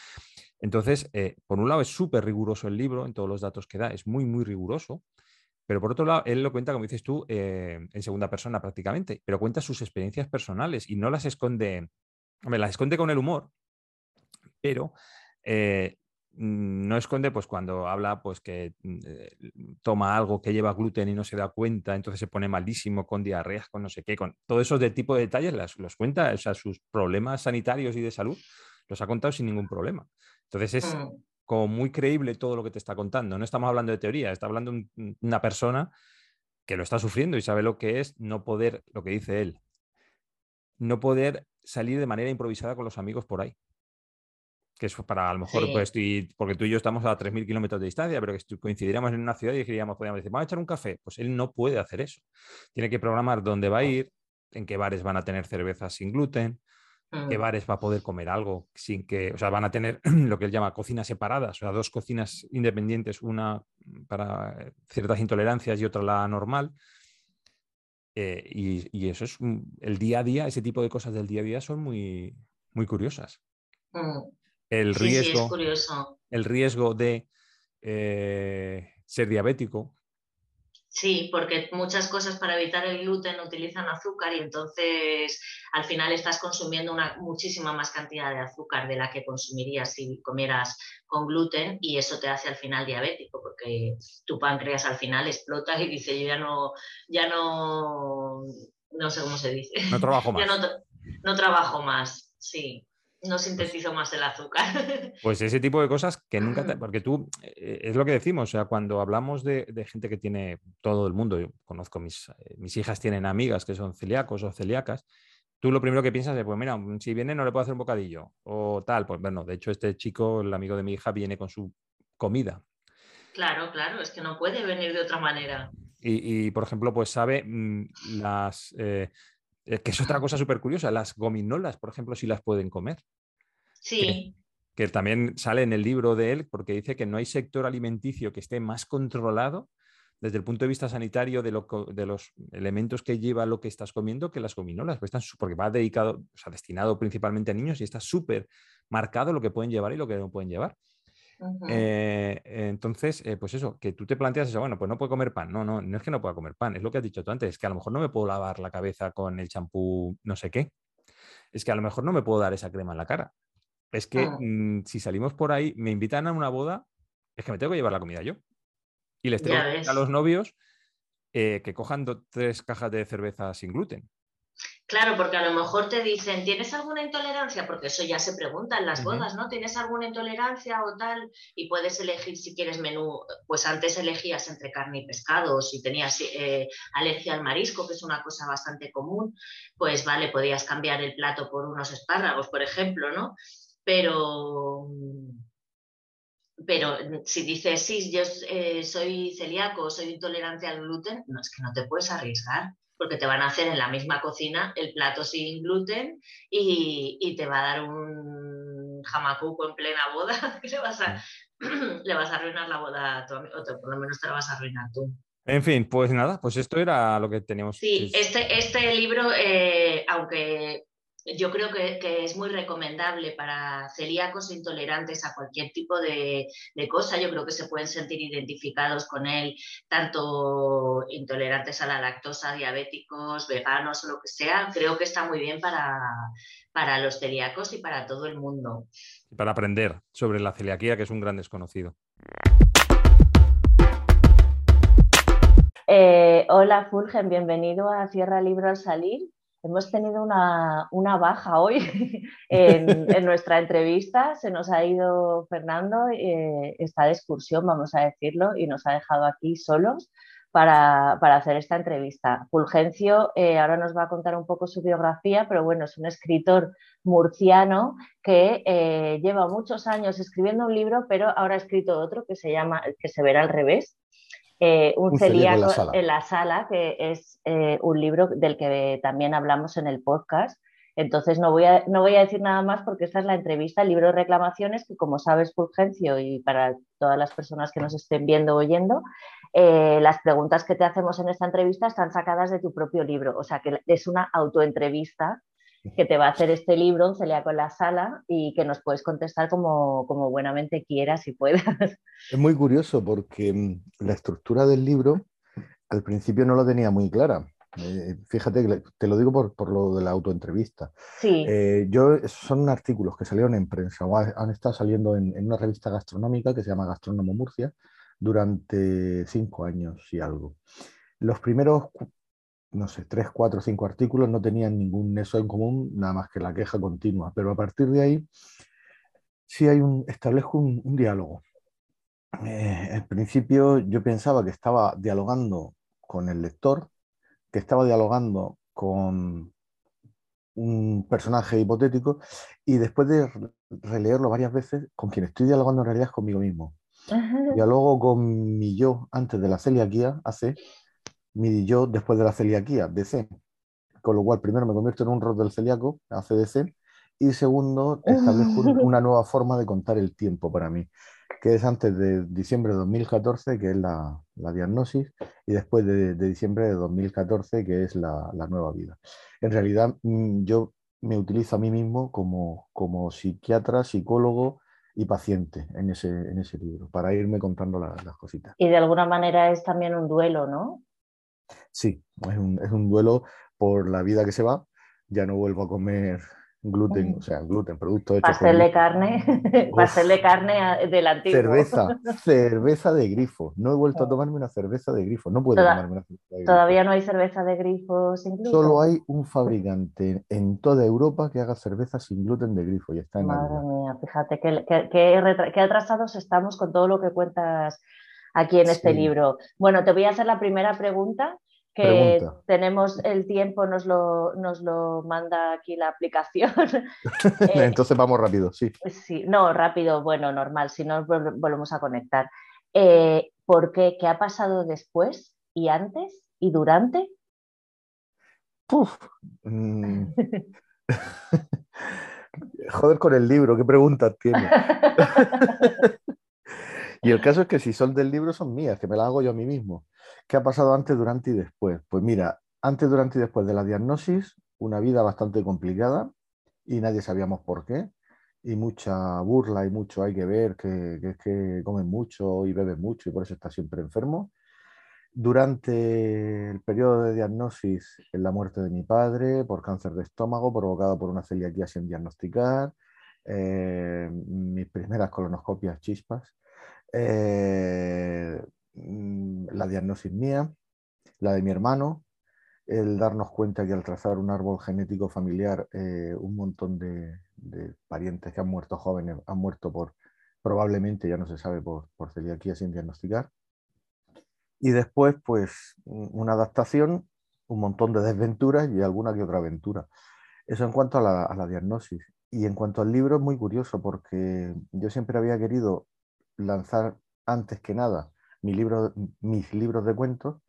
Entonces, eh, por un lado es súper riguroso el libro en todos los datos que da, es muy, muy riguroso. Pero por otro lado, él lo cuenta, como dices tú, eh, en segunda persona prácticamente, pero cuenta sus experiencias personales y no las esconde, las esconde con el humor, pero no esconde pues cuando habla pues que mm, eh, toma algo que lleva gluten y no se da cuenta, entonces se pone malísimo con diarreas, con no sé qué, con todo eso de tipo de detalles los cuenta, o sea, sus problemas sanitarios y de salud los ha contado sin ningún problema. Entonces es mm. como muy creíble todo lo que te está contando. No estamos hablando de teoría, está hablando una persona que lo está sufriendo y sabe lo que es no poder, lo que dice él, no poder salir de manera improvisada con los amigos por ahí que es para a lo mejor, pues, porque tú y yo estamos a 3.000 kilómetros de distancia, pero que coincidiríamos en una ciudad y diríamos, podríamos decir, vamos a echar un café. Pues él no puede hacer eso. Tiene que programar dónde va a ir, en qué bares van a tener cervezas sin gluten, en qué mm. bares va a poder comer algo sin que, o sea, van a tener lo que él llama cocinas separadas, o sea, dos cocinas independientes, una para ciertas intolerancias y otra la normal. Eh, y, eso es el día a día, ese tipo de cosas del día a día son muy, muy curiosas. Mm el riesgo, El riesgo de eh, ser diabético. Sí, porque muchas cosas para evitar el gluten utilizan azúcar y entonces al final estás consumiendo una muchísima más cantidad de azúcar de la que consumirías si comieras con gluten y eso te hace al final diabético porque tu páncreas al final explota y dice yo ya no, ya no, no sé cómo se dice. No trabajo más. ya no, no trabajo más, sí no sintetizo más el azúcar. Pues ese tipo de cosas que nunca, te, porque tú, eh, es lo que decimos, o sea, cuando hablamos de, gente que tiene todo el mundo, yo conozco mis, eh, mis hijas tienen amigas que son celíacos o celíacas, tú lo primero que piensas es, pues mira, si viene no le puedo hacer un bocadillo o tal, pues bueno, de hecho este chico, el amigo de mi hija, viene con su comida. Claro, claro, es que no puede venir de otra manera. Y, por ejemplo, pues sabe mm, las... Eh, eh, que es otra cosa súper curiosa, las gominolas, por ejemplo, si las pueden comer. Sí. Que, también sale en el libro de él, porque dice que no hay sector alimenticio que esté más controlado desde el punto de vista sanitario de, los elementos que lleva lo que estás comiendo que las gominolas, pues porque va dedicado, o sea, destinado principalmente a niños y está súper marcado lo que pueden llevar y lo que no pueden llevar. Eh, entonces, eh, pues eso, que tú te planteas eso, bueno, pues no puedo comer pan. No, no, no es que no pueda comer pan, es lo que has dicho tú antes, es que a lo mejor no me puedo lavar la cabeza con el champú no sé qué. Es que a lo mejor no me puedo dar esa crema en la cara. Es que ah. mm, si salimos por ahí, me invitan a una boda, es que me tengo que llevar la comida yo. Y les tengo a los novios eh, que cojan tres cajas de cerveza sin gluten. Claro, porque a lo mejor te dicen, ¿tienes alguna intolerancia? Porque eso ya se pregunta en las bodas, ¿no? ¿Tienes alguna intolerancia o tal? Y puedes elegir si quieres menú, pues antes elegías entre carne y pescado, si tenías eh, alergia al marisco, que es una cosa bastante común, pues vale, podías cambiar el plato por unos espárragos, por ejemplo, ¿no? Pero pero si dices, sí, yo eh, soy celíaco, soy intolerante al gluten, no es que no te puedes arriesgar porque te van a hacer en la misma cocina el plato sin gluten y, te va a dar un jamacuco en plena boda que le vas a, le vas a arruinar la boda a tu amigo, o por lo menos te la vas a arruinar tú. En fin, pues nada, pues esto era lo que teníamos. Sí, este, este libro, eh, aunque yo creo que, es muy recomendable para celíacos intolerantes a cualquier tipo de, cosa. Yo creo que se pueden sentir identificados con él, tanto intolerantes a la lactosa, diabéticos, veganos o lo que sea. Creo que está muy bien para, para los celíacos y para todo el mundo. Para aprender sobre la celiaquía, que es un gran desconocido. Eh, hola Fulgen, bienvenido a Cierra Libro al Salir. Hemos tenido una, baja hoy en, nuestra entrevista. Se nos ha ido Fernando, eh, está de excursión, vamos a decirlo, y nos ha dejado aquí solos para, hacer esta entrevista. Fulgencio eh, ahora nos va a contar un poco su biografía, pero bueno, es un escritor murciano que eh, lleva muchos años escribiendo un libro, pero ahora ha escrito otro que se llama, que se verá al revés, eh, un, celíaco, en, la sala, que es un libro del que también hablamos en el podcast. Entonces no voy, a, no voy a decir nada más porque esta es la entrevista, el libro de reclamaciones, que como sabes, Fulgencio, y para todas las personas que nos estén viendo o oyendo, eh, las preguntas que te hacemos en esta entrevista están sacadas de tu propio libro. O sea que es una autoentrevista que te va a hacer este libro, un celíaco en la sala, y que nos puedes contestar como, como buenamente quieras y puedas. Es muy curioso porque mm, la estructura del libro al principio no lo tenía muy clara. Eh, fíjate que te lo digo por, por lo de la autoentrevista. Sí. Eh, yo, son artículos que salieron en prensa o han estado saliendo en, en, una revista gastronómica que se llama Gastrónomo Murcia durante cinco años y algo. Los primeros, no sé, tres, cuatro, cinco artículos no tenían ningún eso en común, nada más que la queja continua, pero a partir de ahí sí hay un, establezco un, diálogo. Eh, al principio yo pensaba que estaba dialogando con el lector, que estaba dialogando con un personaje hipotético y después de releerlo varias veces, con quien estoy dialogando en realidad es conmigo mismo. Dialogo con mi yo antes de la celiaquía, hace mi yo después de la celiaquía, DC. Con lo cual, primero me convierto en un rol del celíaco, ACDC, y segundo, establezco una nueva forma de contar el tiempo para mí que es antes de diciembre de 2014, que es la, la diagnosis, y después de, de, diciembre de 2014, que es la, la, nueva vida. En realidad, mm, yo me utilizo a mí mismo como, como psiquiatra, psicólogo y paciente en ese, en ese libro, para irme contando las cositas. Y de alguna manera es también un duelo, ¿no? Sí, es un, es un duelo por la vida que se va. Ya no vuelvo a comer gluten, o sea, gluten, producto hecho pastel de carne, pastel de carne del antiguo. Cerveza, cerveza de grifo. No he vuelto a tomarme una cerveza de grifo. No puedo tomarme una cerveza de grifo. Todavía no hay cerveza de grifo sin gluten. Solo hay un fabricante en toda Europa que haga cerveza sin gluten de grifo y está en Madre mía, fíjate qué atrasados estamos con todo lo que cuentas aquí en este libro. Bueno, te voy a hacer la primera pregunta que tenemos el tiempo, nos lo, nos lo manda aquí la aplicación. Eh, Entonces vamos rápido, sí. Sí, no, rápido, bueno, normal, si no volvemos a conectar. Eh, ¿Por qué? ¿Qué ha pasado después y antes y durante? Mm. Joder con el libro, ¿qué preguntas tiene? y el caso es que si son del libro son mías, que me las hago yo a mí mismo. ¿Qué ha pasado antes, durante y después? Pues mira, antes, durante y después de la diagnosis, una vida bastante complicada y nadie sabíamos por qué. Y mucha burla y mucho hay que ver que, es que comen mucho y beben mucho y por eso está siempre enfermo. Durante el periodo de diagnosis, en la muerte de mi padre por cáncer de estómago provocado por una celiaquía sin diagnosticar, eh, mis primeras colonoscopias chispas, eh, Mm, la diagnosis mía, la de mi hermano, el darnos cuenta que al trazar un árbol genético familiar, eh, un montón de, parientes que han muerto jóvenes han muerto por, probablemente, ya no se sabe, por, por celiaquía sin diagnosticar. Y después, pues, una adaptación, un montón de desventuras y alguna que otra aventura. Eso en cuanto a la, a la diagnosis. Y en cuanto al libro, es muy curioso porque yo siempre había querido lanzar antes que nada libro, mis libros de cuentos,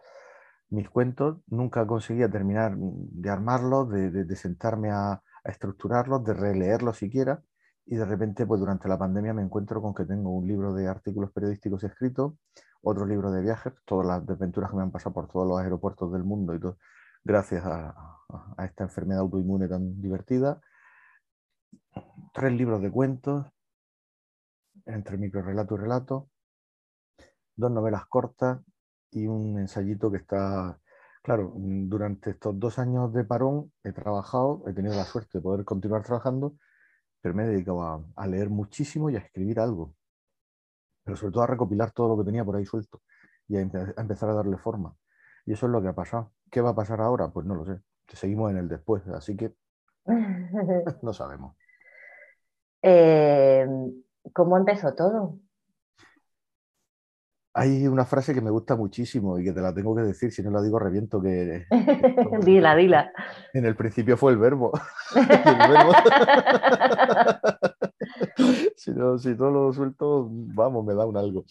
mis cuentos, nunca conseguía terminar de armarlos, de, sentarme a, estructurarlos, de releerlos siquiera. Y de repente, pues durante la pandemia me encuentro con que tengo un libro de artículos periodísticos escritos, otro libro de viajes, todas las desventuras que me han pasado por todos los aeropuertos del mundo y todo, gracias a esta enfermedad autoinmune tan divertida. Tres libros de cuentos, entre microrelato y relato, dos novelas cortas y un ensayito que está, claro, durante estos dos años de parón he trabajado, he tenido la suerte de poder continuar trabajando, pero me he dedicado a, leer muchísimo y a escribir algo, pero sobre todo a recopilar todo lo que tenía por ahí suelto y a, empezar a darle forma. Y eso es lo que ha pasado. ¿Qué va a pasar ahora? Pues no lo sé. seguimos en el después, así que no sabemos. Eh, ¿Cómo empezó todo? Hay una frase que me gusta muchísimo y que te la tengo que decir, si no la digo reviento que... dila, dila. En el principio fue el verbo. si, no, si todo lo suelto, vamos, me da un algo.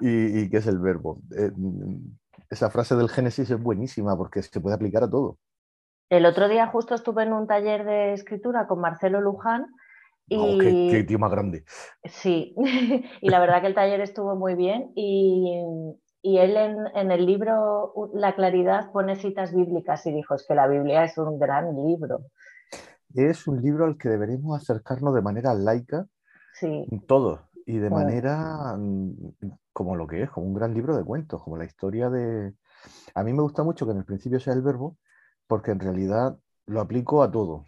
¿Y, y qué es el verbo? Eh, esa frase del Génesis es buenísima porque se puede aplicar a todo. El otro día justo estuve en un taller de escritura con Marcelo Luján y... qué, tío más grande. Sí, y la verdad que el taller estuvo muy bien y, él en, el libro La Claridad pone citas bíblicas y dijo, es que la Biblia es un gran libro. Es un libro al que deberíamos acercarnos de manera laica, sí. todos, y de manera mm, como lo que es, como un gran libro de cuentos, como la historia de... A mí me gusta mucho que en el principio sea el verbo, porque en realidad lo aplico a todo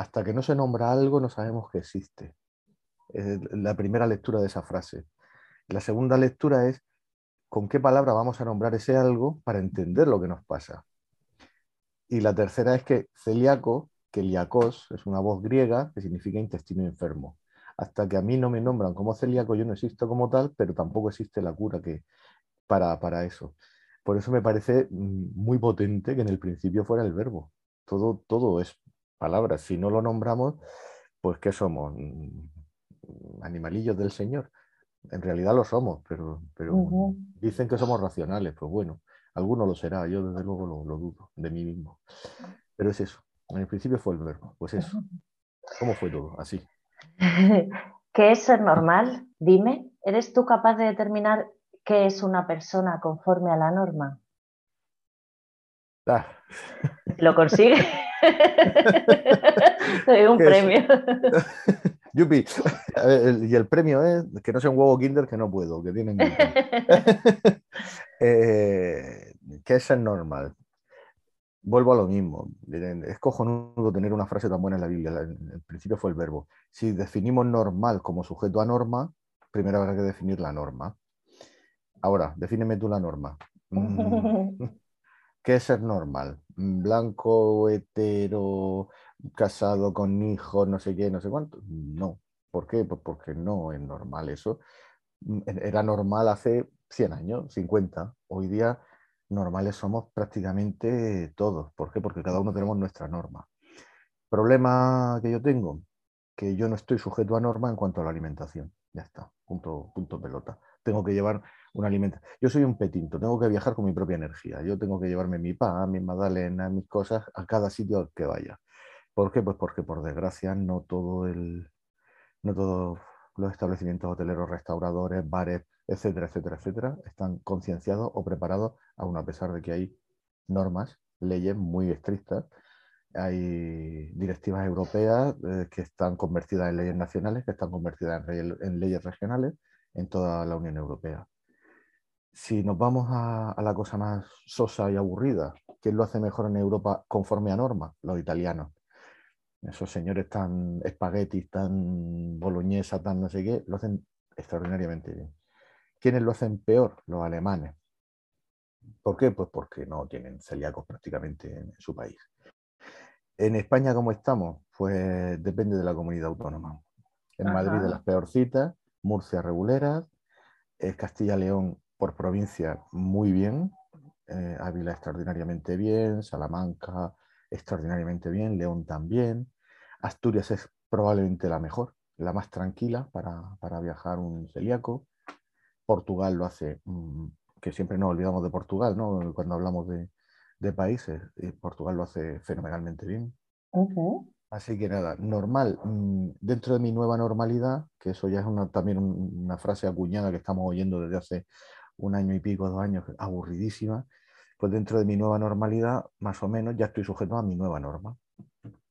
hasta que no se nombra algo no sabemos que existe. Es la primera lectura de esa frase. La segunda lectura es con qué palabra vamos a nombrar ese algo para entender lo que nos pasa. Y la tercera es que celíaco, que liacos, es una voz griega que significa intestino enfermo. Hasta que a mí no me nombran como celíaco, yo no existo como tal, pero tampoco existe la cura que, para, para eso. Por eso me parece mm, muy potente que en el principio fuera el verbo. Todo, todo es palabras. Si no lo nombramos, pues ¿qué somos? Mm, animalillos del Señor. En realidad lo somos, pero, pero dicen que somos racionales. Pues bueno, alguno lo será, yo desde luego lo, dudo de mí mismo. Pero es eso. En el principio fue el verbo, pues eso. ¿Cómo fue todo? Así. ¿Qué es ser normal? Dime, ¿eres tú capaz de determinar qué es una persona conforme a la norma? Ah. ¿Lo consigue? un premio. Yupi. Y el premio es que no sea un huevo Kinder que no puedo, que tienen. eh, que es el normal. Vuelvo a lo mismo. Es cojonudo tener una frase tan buena en la Biblia. El principio fue el verbo. Si definimos normal como sujeto a norma, primero habrá que definir la norma. Ahora, defíneme tú la norma. Mm. ¿Qué es ser normal? ¿Blanco, hetero, casado con hijos, no sé qué, no sé cuánto? No. ¿Por qué? Pues porque no es normal eso. Mm, e-, era normal hace 100 años, 50. Hoy día normales somos prácticamente todos. ¿Por qué? Porque cada uno tenemos nuestra norma. Problema que yo tengo, que yo no estoy sujeto a norma en cuanto a la alimentación. Ya está, punto, punto pelota. Tengo que llevar un alimento. Yo soy un petinto, tengo que viajar con mi propia energía. Yo tengo que llevarme mi pan, mi magdalena, mis cosas a cada sitio que vaya. ¿Por qué? Pues porque por desgracia no todo el, no todos los establecimientos hoteleros, restauradores, bares, etcétera, etcétera, etcétera, están concienciados o preparados, aun a pesar de que hay normas, leyes muy estrictas. Hay directivas europeas eh, que están convertidas en leyes nacionales, que están convertidas en leyes regionales en toda la Unión Europea si nos vamos a, la cosa más sosa y aburrida, ¿quién lo hace mejor en Europa conforme a norma? Los italianos. Esos señores tan espaguetis, tan boloñesa, tan no sé qué, lo hacen extraordinariamente bien. ¿Quiénes lo hacen peor? Los alemanes. ¿Por qué? Pues porque no tienen celíacos prácticamente en su país. En España, ¿cómo estamos? Pues depende de la comunidad autónoma. En Madrid de las peorcitas, Murcia reguleras, Castilla-León por provincia muy bien, eh, Ávila extraordinariamente bien, Salamanca extraordinariamente bien, León también, Asturias es probablemente la mejor, la más tranquila para, viajar un celíaco, Portugal lo hace, mm, que siempre nos olvidamos de Portugal, ¿no? cuando hablamos de, países, eh, Portugal lo hace fenomenalmente bien. Así que nada, normal. Mm, dentro de mi nueva normalidad, que eso ya es una, también una frase acuñada que estamos oyendo desde hace un año y pico, dos años, aburridísima, pues dentro de mi nueva normalidad, más o menos, ya estoy sujeto a mi nueva norma.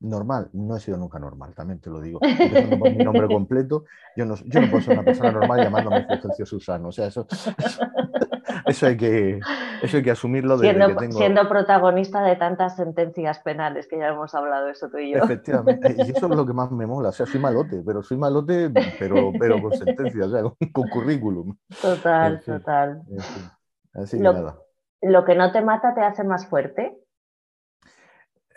Normal, no he sido nunca normal, también te lo digo. Por mi nombre completo, yo no, yo no puedo ser una persona normal llamándome Fulgencio Susano. O sea, eso, eso, hay, que, eso hay que asumirlo. Siendo, que tengo... siendo protagonista de tantas sentencias penales, que ya hemos hablado eso tú y yo. Efectivamente, y eso es lo que más me mola. O sea, soy malote, pero soy malote, pero, pero con sentencias, o sea, con, currículum. Total, total. Así que nada. ¿Lo que no te mata te hace más fuerte?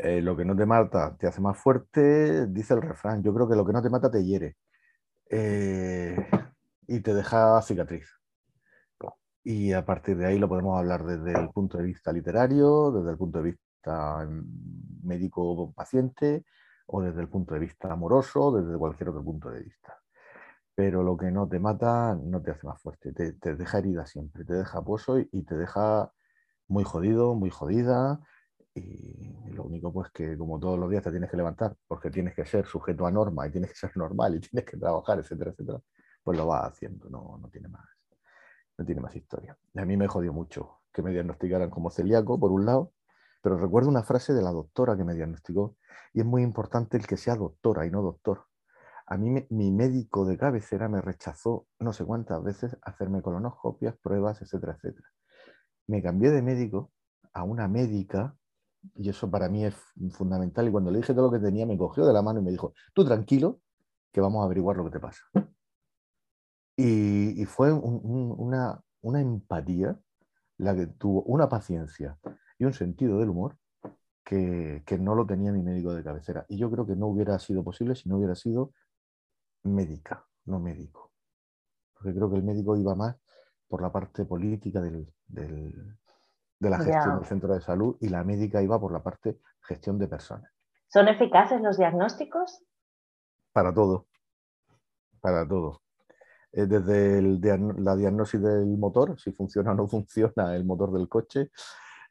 Eh, lo que no te mata te hace más fuerte, dice el refrán. Yo creo que lo que no te mata te hiere eh, y te deja cicatriz. Y a partir de ahí lo podemos hablar desde el punto de vista literario, desde el punto de vista mm, médico-paciente o desde el punto de vista amoroso, desde cualquier otro punto de vista. Pero lo que no te mata no te hace más fuerte, te, deja herida siempre, te deja pozo y te deja muy jodido, muy jodida, y lo único pues que como todos los días te tienes que levantar porque tienes que ser sujeto a norma y tienes que ser normal y tienes que trabajar, etcétera, etcétera, pues lo vas haciendo, no, no tiene más, no tiene más historia. A mí me jodió mucho que me diagnosticaran como celíaco, por un lado, pero recuerdo una frase de la doctora que me diagnosticó y es muy importante el que sea doctora y no doctor. A mí mi médico de cabecera me rechazó no sé cuántas veces hacerme colonoscopias, pruebas, etcétera, etcétera. Me cambié de médico a una médica y eso para mí es fundamental. Y cuando le dije todo lo que tenía, me cogió de la mano y me dijo, tú tranquilo, que vamos a averiguar lo que te pasa. Y, fue una, una empatía, la que tuvo una paciencia y un sentido del humor que, que, no lo tenía mi médico de cabecera. Y yo creo que no hubiera sido posible si no hubiera sido médica, no médico. Porque creo que el médico iba más por la parte política del, de la gestión del centro de salud y la médica iba por la parte gestión de personas. ¿Son eficaces los diagnósticos? Para todo, para todo. Eh, desde la diagnosis del motor, si funciona o no funciona el motor del coche,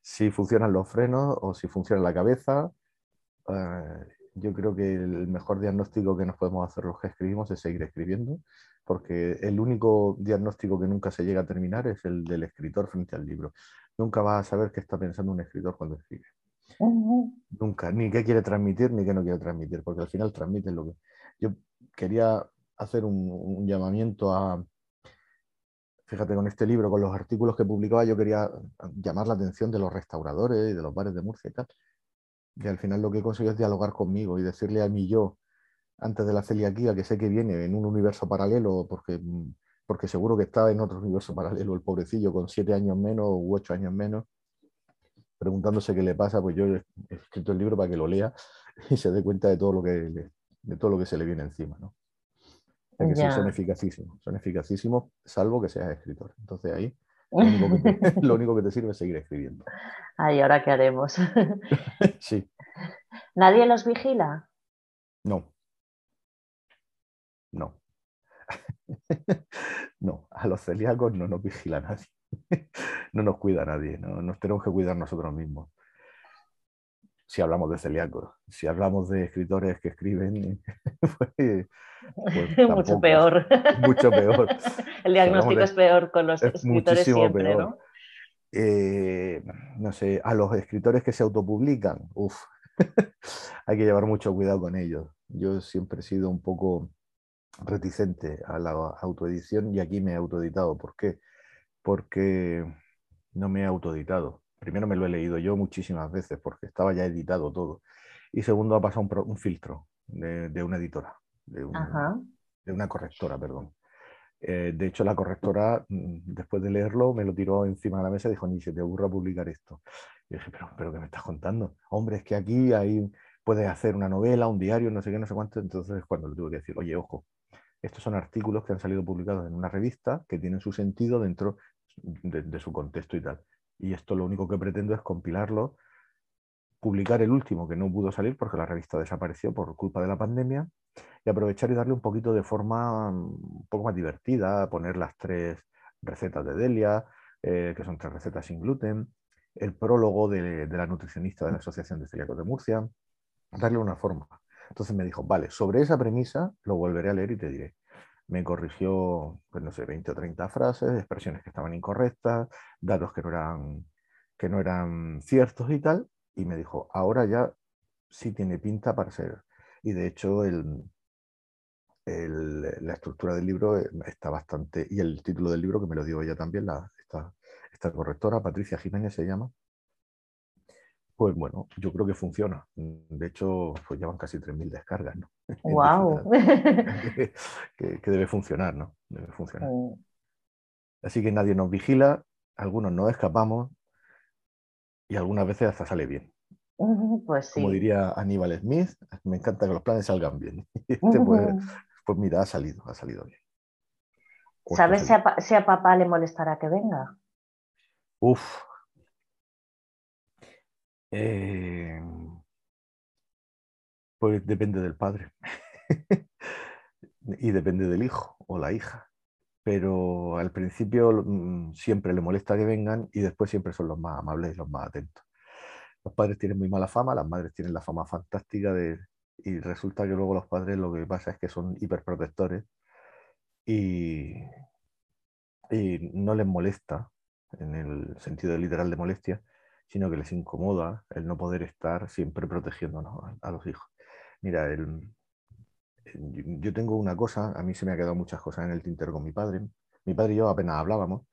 si funcionan los frenos o si funciona la cabeza. Eh, yo creo que el mejor diagnóstico que nos podemos hacer los que escribimos es seguir escribiendo, porque el único diagnóstico que nunca se llega a terminar es el del escritor frente al libro nunca vas a saber qué está pensando un escritor cuando escribe. Nunca, ni qué quiere transmitir ni qué no quiere transmitir, porque al final transmite lo que... Yo quería hacer un, llamamiento a, fíjate, con este libro, con los artículos que publicaba, yo quería llamar la atención de los restauradores y de los bares de Murcia y tal. Y al final lo que he conseguido es dialogar conmigo y decirle a mí yo, antes de la celiaquía, que sé que viene en un universo paralelo, porque mm, porque seguro que estaba en otro universo paralelo el pobrecillo con siete años menos u ocho años menos, preguntándose qué le pasa, pues yo he escrito el libro para que lo lea y se dé cuenta de todo lo que, de todo lo que se le viene encima. ¿no? que sí, son eficacísimos, son eficacísimos, salvo que seas escritor. Entonces ahí lo único, que te, sirve es seguir escribiendo. Ay, ¿ahora qué haremos? sí. ¿Nadie los vigila? No. No. no, a los celíacos no nos vigila nadie, no nos cuida nadie, ¿no? nos tenemos que cuidar nosotros mismos. Si hablamos de celíacos, si hablamos de escritores que escriben, pues, pues mucho peor. Mucho peor. El diagnóstico es peor con los escritores siempre, ¿no? Eh, no sé, a los escritores que se autopublican, uff, hay que llevar mucho cuidado con ellos. Yo siempre he sido un poco reticente a la autoedición y aquí me he autoeditado. ¿Por qué? Porque no me he autoeditado. Primero me lo he leído yo muchísimas veces porque estaba ya editado todo. Y segundo ha pasado un, filtro de, una editora, de, una correctora, perdón. Eh, de hecho, la correctora, mm, después de leerlo, me lo tiró encima de la mesa y dijo, ni se te ocurra publicar esto. Y dije, pero, pero ¿qué me estás contando? Hombre, es que aquí hay, puedes hacer una novela, un diario, no sé qué, no sé cuánto. Entonces, cuando le tuve que decir, oye, ojo, estos son artículos que han salido publicados en una revista que tienen su sentido dentro de, su contexto y tal. Y esto lo único que pretendo es compilarlo, publicar el último que no pudo salir porque la revista desapareció por culpa de la pandemia y aprovechar y darle un poquito de forma mm, un poco más divertida, poner las tres recetas de Delia, eh, que son tres recetas sin gluten, el prólogo de, de la nutricionista de la Asociación de Celíacos de Murcia, darle una forma. Entonces me dijo, vale, sobre esa premisa lo volveré a leer y te diré. Me corrigió, pues no sé, 20 o 30 frases, expresiones que estaban incorrectas, datos que no eran, que no eran ciertos y tal, y me dijo, ahora ya sí tiene pinta para ser. Y de hecho, la estructura del libro eh, está bastante, y el título del libro, que me lo dio ella también, la, esta, esta correctora, Patricia Jiménez se llama, pues bueno, yo creo que funciona. De hecho, pues llevan casi 3.000 descargas, ¿no? ¡Wow! que, debe funcionar, ¿no? Debe funcionar. Así que nadie nos vigila, algunos nos escapamos y algunas veces hasta sale bien. Pues Como diría Aníbal Smith, me encanta que los planes salgan bien. Este, pues, pues, mira, ha salido, ha salido bien. ¿Sabes si a, si a, papá le molestará que venga? Uf. Eh, pues depende del padre. y depende del hijo o la hija. Pero al principio mm, siempre le molesta que vengan y después siempre son los más amables y los más atentos. Los padres tienen muy mala fama, las madres tienen la fama fantástica de, y resulta que luego los padres lo que pasa es que son hiperprotectores y, y no les molesta, en el sentido literal de molestia, sino que les incomoda el no poder estar siempre protegiéndonos a, los hijos. Mira, yo tengo una cosa, a mí se me ha quedado muchas cosas en el tintero con mi padre. Mi padre y yo apenas hablábamos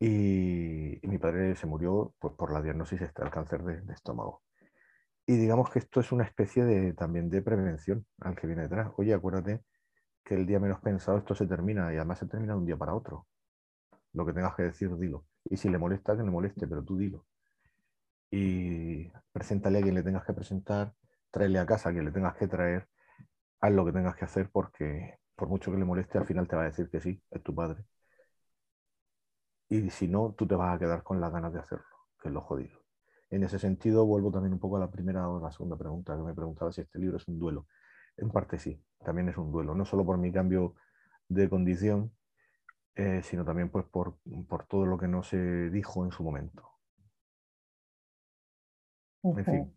y, mi padre se murió pues, por la diagnosis del cáncer de, estómago. Y digamos que esto es una especie de, también de prevención al que viene detrás. Oye, acuérdate que el día menos pensado esto se termina y además se termina de un día para otro. Lo que tengas que decir, dilo. Y si le molesta, que le moleste, pero tú dilo. Y preséntale a quien le tengas que presentar, tráele a casa a quien le tengas que traer haz lo que tengas que hacer porque por mucho que le moleste, al final te va a decir que sí, es tu padre. Y si no, tú te vas a quedar con las ganas de hacerlo, que es lo jodido. En ese sentido, vuelvo también un poco a la primera o la segunda pregunta que me preguntaba si este libro es un duelo. En parte sí, también es un duelo, no solo por mi cambio de condición, eh, sino también pues, por, por, todo lo que no se dijo en su momento. En fin,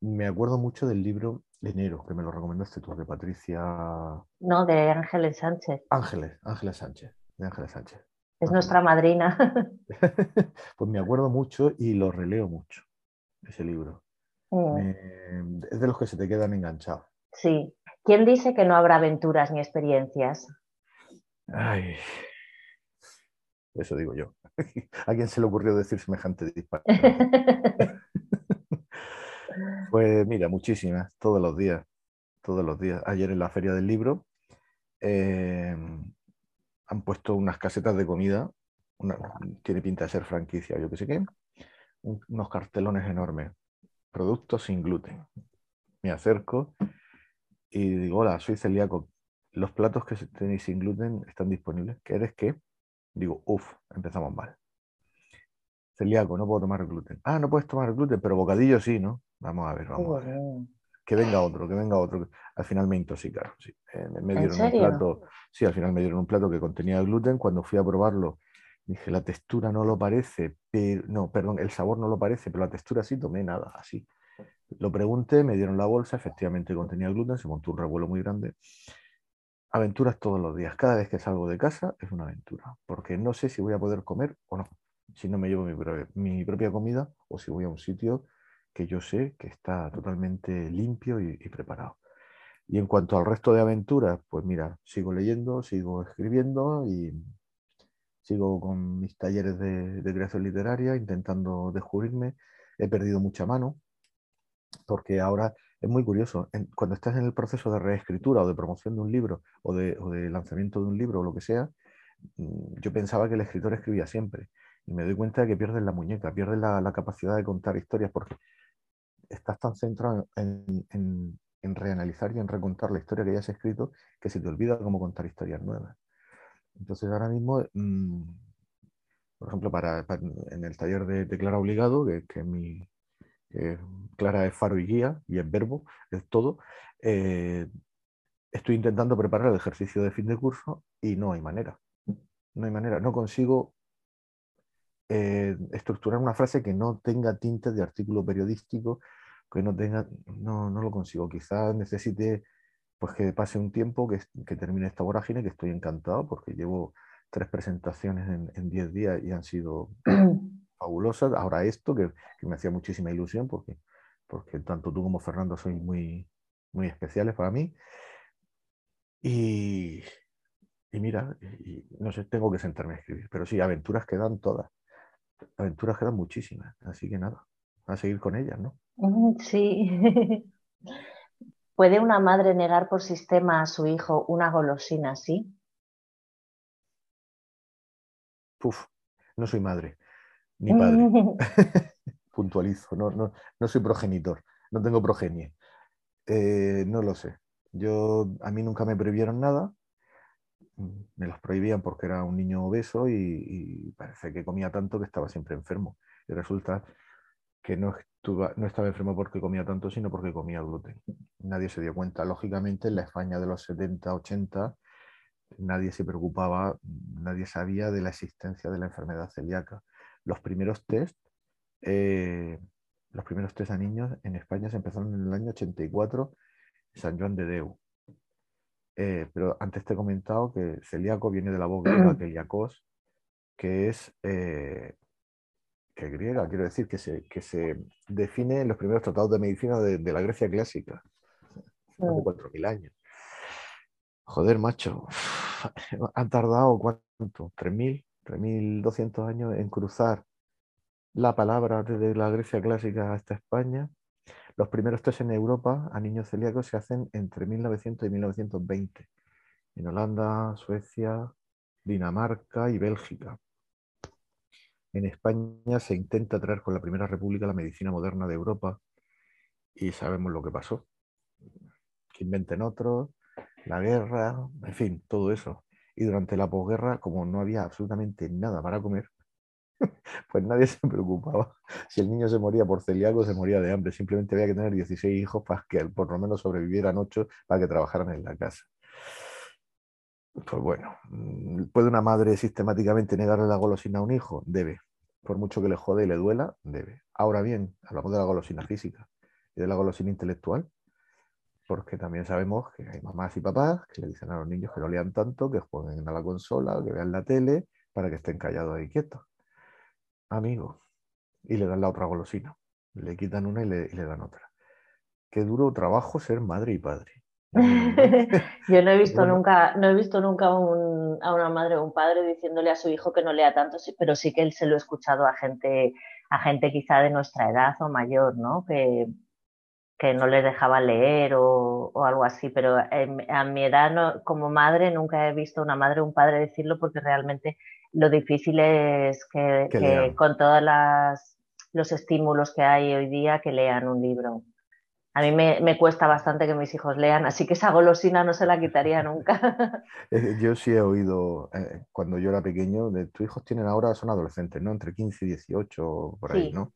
me acuerdo mucho del libro Enero, que me lo recomendaste tú, de Patricia. No, de Ángeles Sánchez. Ángeles, Ángeles Sánchez, de Ángeles Sánchez. Es nuestra madrina. pues me acuerdo mucho y lo releo mucho, ese libro. Mm. es de los que se te quedan enganchados. Sí. ¿Quién dice que no habrá aventuras ni experiencias? Ay, eso digo yo. ¿A quién se le ocurrió decir semejante disparate? Pues mira, muchísimas, todos los días, todos los días. Ayer en la feria del libro eh, han puesto unas casetas de comida, tiene pinta de ser franquicia, yo qué sé qué, unos cartelones enormes, productos sin gluten. Me acerco y digo, hola, soy celíaco, los platos que tenéis sin gluten están disponibles. ¿Qué eres qué? Digo, uff, empezamos mal. Celíaco, no puedo tomar gluten. Ah, no puedes tomar gluten, pero bocadillo sí, ¿no? Vamos a ver, vamos a ver. Que venga otro, que venga otro. Al final me intoxicaron. Sí. Eh, me dieron un plato. Sí, al final me dieron un plato que contenía gluten. Cuando fui a probarlo, dije, la textura no lo parece, pero no, perdón, el sabor no lo parece, pero la textura sí tomé nada, así. Lo pregunté, me dieron la bolsa, efectivamente contenía gluten, se montó un revuelo muy grande. Aventuras todos los días. Cada vez que salgo de casa es una aventura, porque no sé si voy a poder comer o no. Si no me llevo mi, mi propia comida o si voy a un sitio que yo sé que está totalmente limpio y, preparado. Y en cuanto al resto de aventuras, pues mira, sigo leyendo, sigo escribiendo y sigo con mis talleres de, creación literaria, intentando descubrirme. He perdido mucha mano, porque ahora es muy curioso. cuando estás en el proceso de reescritura o de promoción de un libro o de, lanzamiento de un libro o lo que sea, mm, yo pensaba que el escritor escribía siempre. Y me doy cuenta de que pierdes la muñeca, pierdes la, capacidad de contar historias, porque estás tan centrado en, reanalizar y en recontar la historia que ya has escrito que se te olvida cómo contar historias nuevas. Entonces ahora mismo, mm, por ejemplo, para, en el taller de, Clara Obligado, que, mi Clara es faro y guía y es verbo, es todo, eh, estoy intentando preparar el ejercicio de fin de curso y no hay manera. No hay manera, no consigo eh, estructurar una frase que no tenga tintes de artículo periodístico, que no tenga, no, no lo consigo. Quizás necesite pues que pase un tiempo, que, que, termine esta vorágine, que estoy encantado porque llevo tres presentaciones en, diez días y han sido fabulosas. Ahora esto, que, que, me hacía muchísima ilusión porque, porque tanto tú como Fernando sois muy, muy especiales para mí. Y, y mira, y, no sé, tengo que sentarme a escribir, pero sí, aventuras quedan todas. Aventuras quedan muchísimas, así que nada, a seguir con ellas, ¿no? Sí. ¿Puede una madre negar por sistema a su hijo una golosina así? Uf, no soy madre, ni padre. puntualizo, no, no, no soy progenitor, no tengo progenie. Eh, no lo sé. Yo, a mí nunca me prohibieron nada, me los prohibían porque era un niño obeso y, parece que comía tanto que estaba siempre enfermo. Y resulta que no, no estaba enfermo porque comía tanto, sino porque comía gluten. Nadie se dio cuenta. Lógicamente, en la España de los 70, 80, nadie se preocupaba, nadie sabía de la existencia de la enfermedad celíaca. Los primeros test, eh, los primeros test a niños en España se empezaron en el año 84 en San Juan de Deu. Eh, pero antes te he comentado que celíaco viene de la voz griega keliakos, que es eh, que griega, quiero decir, que se, que se define en los primeros tratados de medicina de, la Grecia clásica, hace 4.000 años. Joder, macho, han tardado cuánto, 3.000, 3.200 años en cruzar la palabra desde la Grecia clásica hasta España los primeros test en Europa a niños celíacos se hacen entre 1900 y 1920, en Holanda, Suecia, Dinamarca y Bélgica. En España se intenta traer con la Primera República la medicina moderna de Europa y sabemos lo que pasó. Que inventen otros, la guerra, en fin, todo eso. Y durante la posguerra, como no había absolutamente nada para comer, pues nadie se preocupaba. Si el niño se moría por celíaco, se moría de hambre. Simplemente había que tener 16 hijos para que por lo menos sobrevivieran 8 para que trabajaran en la casa. Pues bueno, mm, ¿puede una madre sistemáticamente negarle la golosina a un hijo? Debe. Por mucho que le jode y le duela, debe. Ahora bien, hablamos de la golosina física y de la golosina intelectual, porque también sabemos que hay mamás y papás que le dicen a los niños que no lean tanto, que jueguen a la consola, que vean la tele, para que estén callados y quietos amigo, y le dan la otra golosina. Le quitan una y le, dan otra. Qué duro trabajo ser madre y padre. Yo no he visto nunca, no he visto nunca a una madre o un padre diciéndole a su hijo que no lea tanto, pero sí que él se lo he escuchado a gente, a gente quizá de nuestra edad o mayor, ¿no? Que, que no les dejaba leer o, algo así, pero a mi edad como madre nunca he visto una madre o un padre decirlo porque realmente lo difícil es que, con todos los estímulos que hay hoy día que lean un libro. A mí me, cuesta bastante que mis hijos lean, así que esa golosina no se la quitaría nunca. Eh, yo sí he oído, eh, cuando yo era pequeño, de tus hijos tienen ahora, son adolescentes, ¿no? Entre 15 y 18, por ahí, ¿no?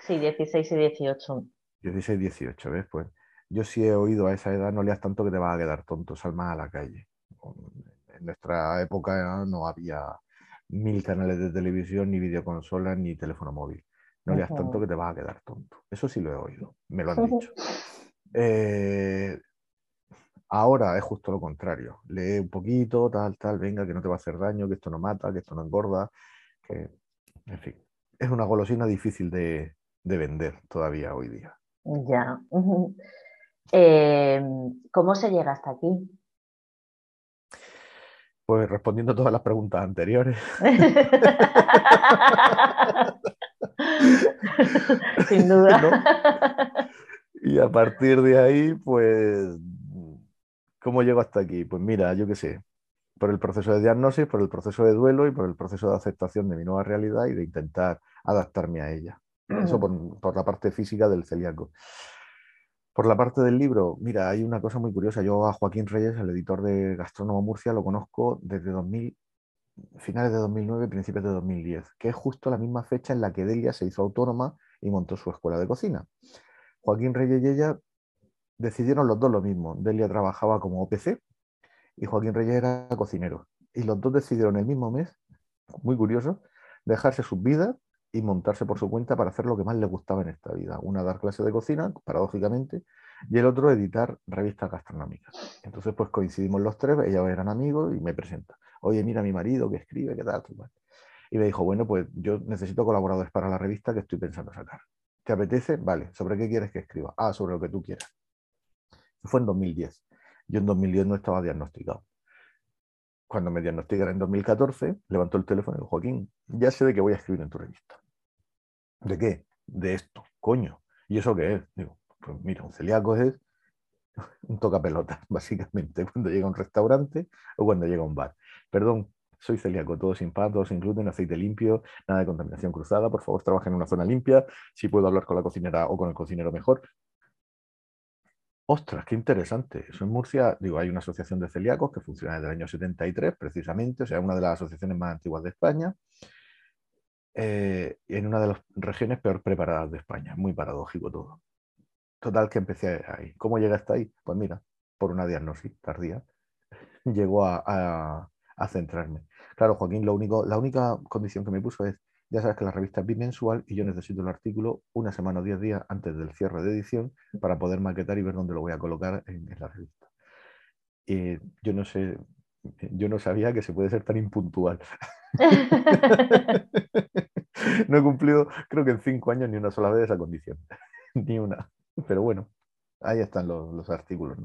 Sí, 16 y 18. 16 y 18, ¿ves? Pues yo sí he oído a esa edad, no leas tanto que te vas a quedar tonto, sal más a la calle. En nuestra época no había mil canales de televisión, ni videoconsolas, ni teléfono móvil. No leas tanto que te vas a quedar tonto. Eso sí lo he oído, me lo han dicho. Eh, ahora es justo lo contrario. Lee un poquito, tal, tal, venga, que no te va a hacer daño, que esto no mata, que esto no engorda. Que... En fin, es una golosina difícil de, vender todavía hoy día. Ya. Eh, ¿Cómo se llega hasta aquí? Pues respondiendo a todas las preguntas anteriores. Sin duda. Y a partir de ahí, pues, ¿cómo llego hasta aquí? Pues mira, yo qué sé, por el proceso de diagnosis, por el proceso de duelo y por el proceso de aceptación de mi nueva realidad y de intentar adaptarme a ella. Eso mm. por, por la parte física del celíaco. Por la parte del libro, mira, hay una cosa muy curiosa. Yo a Joaquín Reyes, el editor de Gastrónomo Murcia, lo conozco desde 2000, finales de 2009, principios de 2010, que es justo la misma fecha en la que Delia se hizo autónoma y montó su escuela de cocina. Joaquín Reyes y ella decidieron los dos lo mismo. Delia trabajaba como OPC y Joaquín Reyes era cocinero. Y los dos decidieron el mismo mes, muy curioso, dejarse sus vidas y montarse por su cuenta para hacer lo que más le gustaba en esta vida. Una dar clases de cocina, paradójicamente, y el otro editar revistas gastronómicas. Entonces, pues coincidimos los tres, ellos eran amigos y me presenta. Oye, mira mi marido que escribe, ¿qué tal? Y me dijo, bueno, pues yo necesito colaboradores para la revista que estoy pensando sacar. ¿Te apetece? Vale. ¿Sobre qué quieres que escriba? Ah, sobre lo que tú quieras. Fue en 2010. Yo en 2010 no estaba diagnosticado cuando me diagnostican en 2014, levantó el teléfono y dijo, Joaquín, ya sé de qué voy a escribir en tu revista. ¿De qué? De esto, coño. ¿Y eso qué es? Digo, pues mira, un celíaco es un tocapelotas, básicamente, cuando llega a un restaurante o cuando llega a un bar. Perdón, soy celíaco, todo sin pan, todo sin gluten, aceite limpio, nada de contaminación cruzada, por favor trabajen en una zona limpia, si puedo hablar con la cocinera o con el cocinero mejor. Ostras, qué interesante. Eso en Murcia, digo, hay una asociación de celíacos que funciona desde el año 73, precisamente, o sea, una de las asociaciones más antiguas de España, eh, en una de las regiones peor preparadas de España. Muy paradójico todo. Total, que empecé ahí. ¿Cómo llega hasta ahí? Pues mira, por una diagnosis tardía, llegó a, centrarme. Claro, Joaquín, lo único, la única condición que me puso es, ya sabes que la revista es bimensual y yo necesito el artículo una semana o diez días antes del cierre de edición para poder maquetar y ver dónde lo voy a colocar en, la revista. Y yo no sé, yo no sabía que se puede ser tan impuntual. no he cumplido, creo que en cinco años, ni una sola vez esa condición. ni una. Pero bueno, ahí están los, artículos.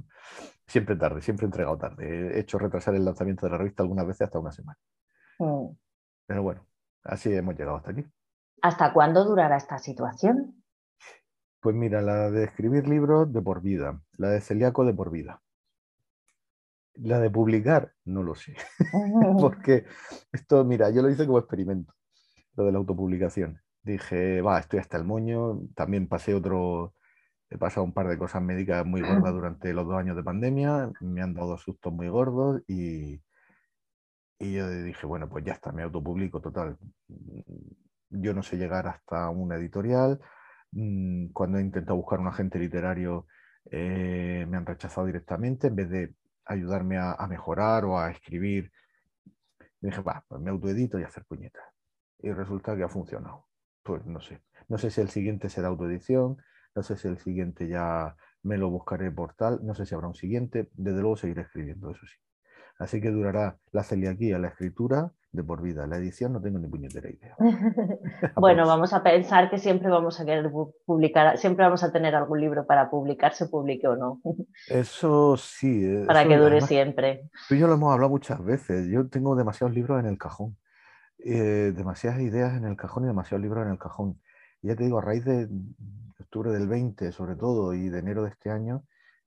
Siempre tarde, siempre entregado tarde. He hecho retrasar el lanzamiento de la revista algunas veces hasta una semana. Mm. Pero bueno, así hemos llegado hasta aquí. ¿Hasta cuándo durará esta situación? Pues mira, la de escribir libros de por vida, la de celíaco de por vida. La de publicar, no lo sé. Porque esto, mira, yo lo hice como experimento, lo de la autopublicación. Dije, va, estoy hasta el moño. También pasé otro, he pasado un par de cosas médicas muy gordas durante los dos años de pandemia. Me han dado sustos muy gordos y, y yo dije, bueno, pues ya está, me autopublico total. Yo no sé llegar hasta una editorial. Mm, cuando he intentado buscar un agente literario, eh, me han rechazado directamente en vez de ayudarme a, mejorar o a escribir. Dije, va, pues me autoedito y hacer puñetas. Y resulta que ha funcionado. Pues no sé. No sé si el siguiente será autoedición, no sé si el siguiente ya me lo buscaré por tal, no sé si habrá un siguiente. Desde luego seguiré escribiendo, eso sí. Así que durará la celiaquía, la escritura de por vida. La edición no tengo ni puñetera idea. bueno, vamos a pensar que siempre vamos a querer publicar, siempre vamos a tener algún libro para publicar, se publique o no. Eso sí. Eh, para que dure siempre. Tú y yo lo hemos hablado muchas veces. Yo tengo demasiados libros en el cajón. Eh, demasiadas ideas en el cajón y demasiados libros en el cajón. Y ya te digo, a raíz de octubre del 20 sobre todo y de enero de este año,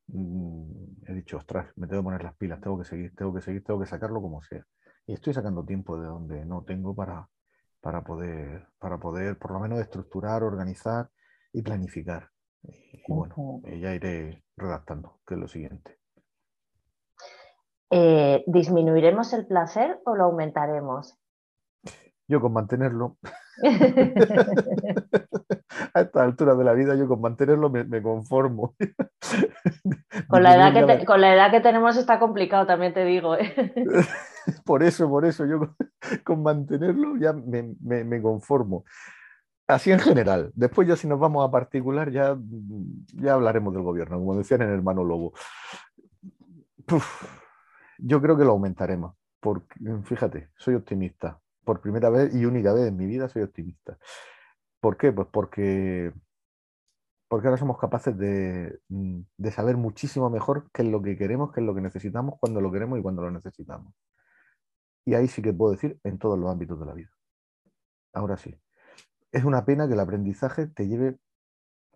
he dicho, ostras, me tengo que poner las pilas, tengo que seguir, tengo que seguir, tengo que sacarlo como sea. Y estoy sacando tiempo de donde no tengo para, para, poder, para poder por lo menos estructurar, organizar y planificar. Y, bueno, ya iré redactando, que es lo siguiente. Eh, ¿Disminuiremos el placer o lo aumentaremos? Yo con mantenerlo. a esta altura de la vida yo con mantenerlo me, conformo. con, la edad que con la edad que tenemos está complicado, también te digo. ¿eh? por eso, por eso, yo con, mantenerlo ya me, conformo. Así en general. Después ya si nos vamos a particular ya, ya hablaremos del gobierno, como decían en Hermano Lobo. yo creo que lo aumentaremos. Porque, fíjate, soy optimista. Por primera vez y única vez en mi vida soy optimista. ¿Por qué? Pues porque, porque ahora somos capaces mm, de, saber muchísimo mejor qué es lo que queremos, qué es lo que necesitamos, cuándo lo queremos y cuándo lo necesitamos. Y ahí sí que puedo decir en todos los ámbitos de la vida. Ahora sí. Es una pena que el aprendizaje te lleve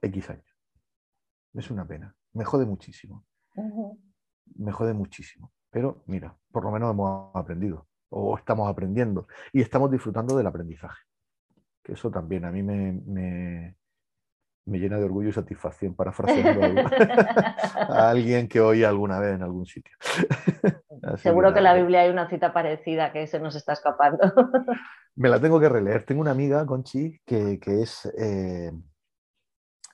X años. Es una pena. Me jode muchísimo. Me jode muchísimo. Pero mira, por lo menos hemos aprendido o estamos aprendiendo y estamos disfrutando del aprendizaje que eso también a mí me, me, llena de orgullo y satisfacción, parafraseando a alguien que oí alguna vez en algún sitio. Seguro que, en la Biblia hay una cita parecida que se nos está escapando. me la tengo que releer. Tengo una amiga, Conchi, que, que es, eh,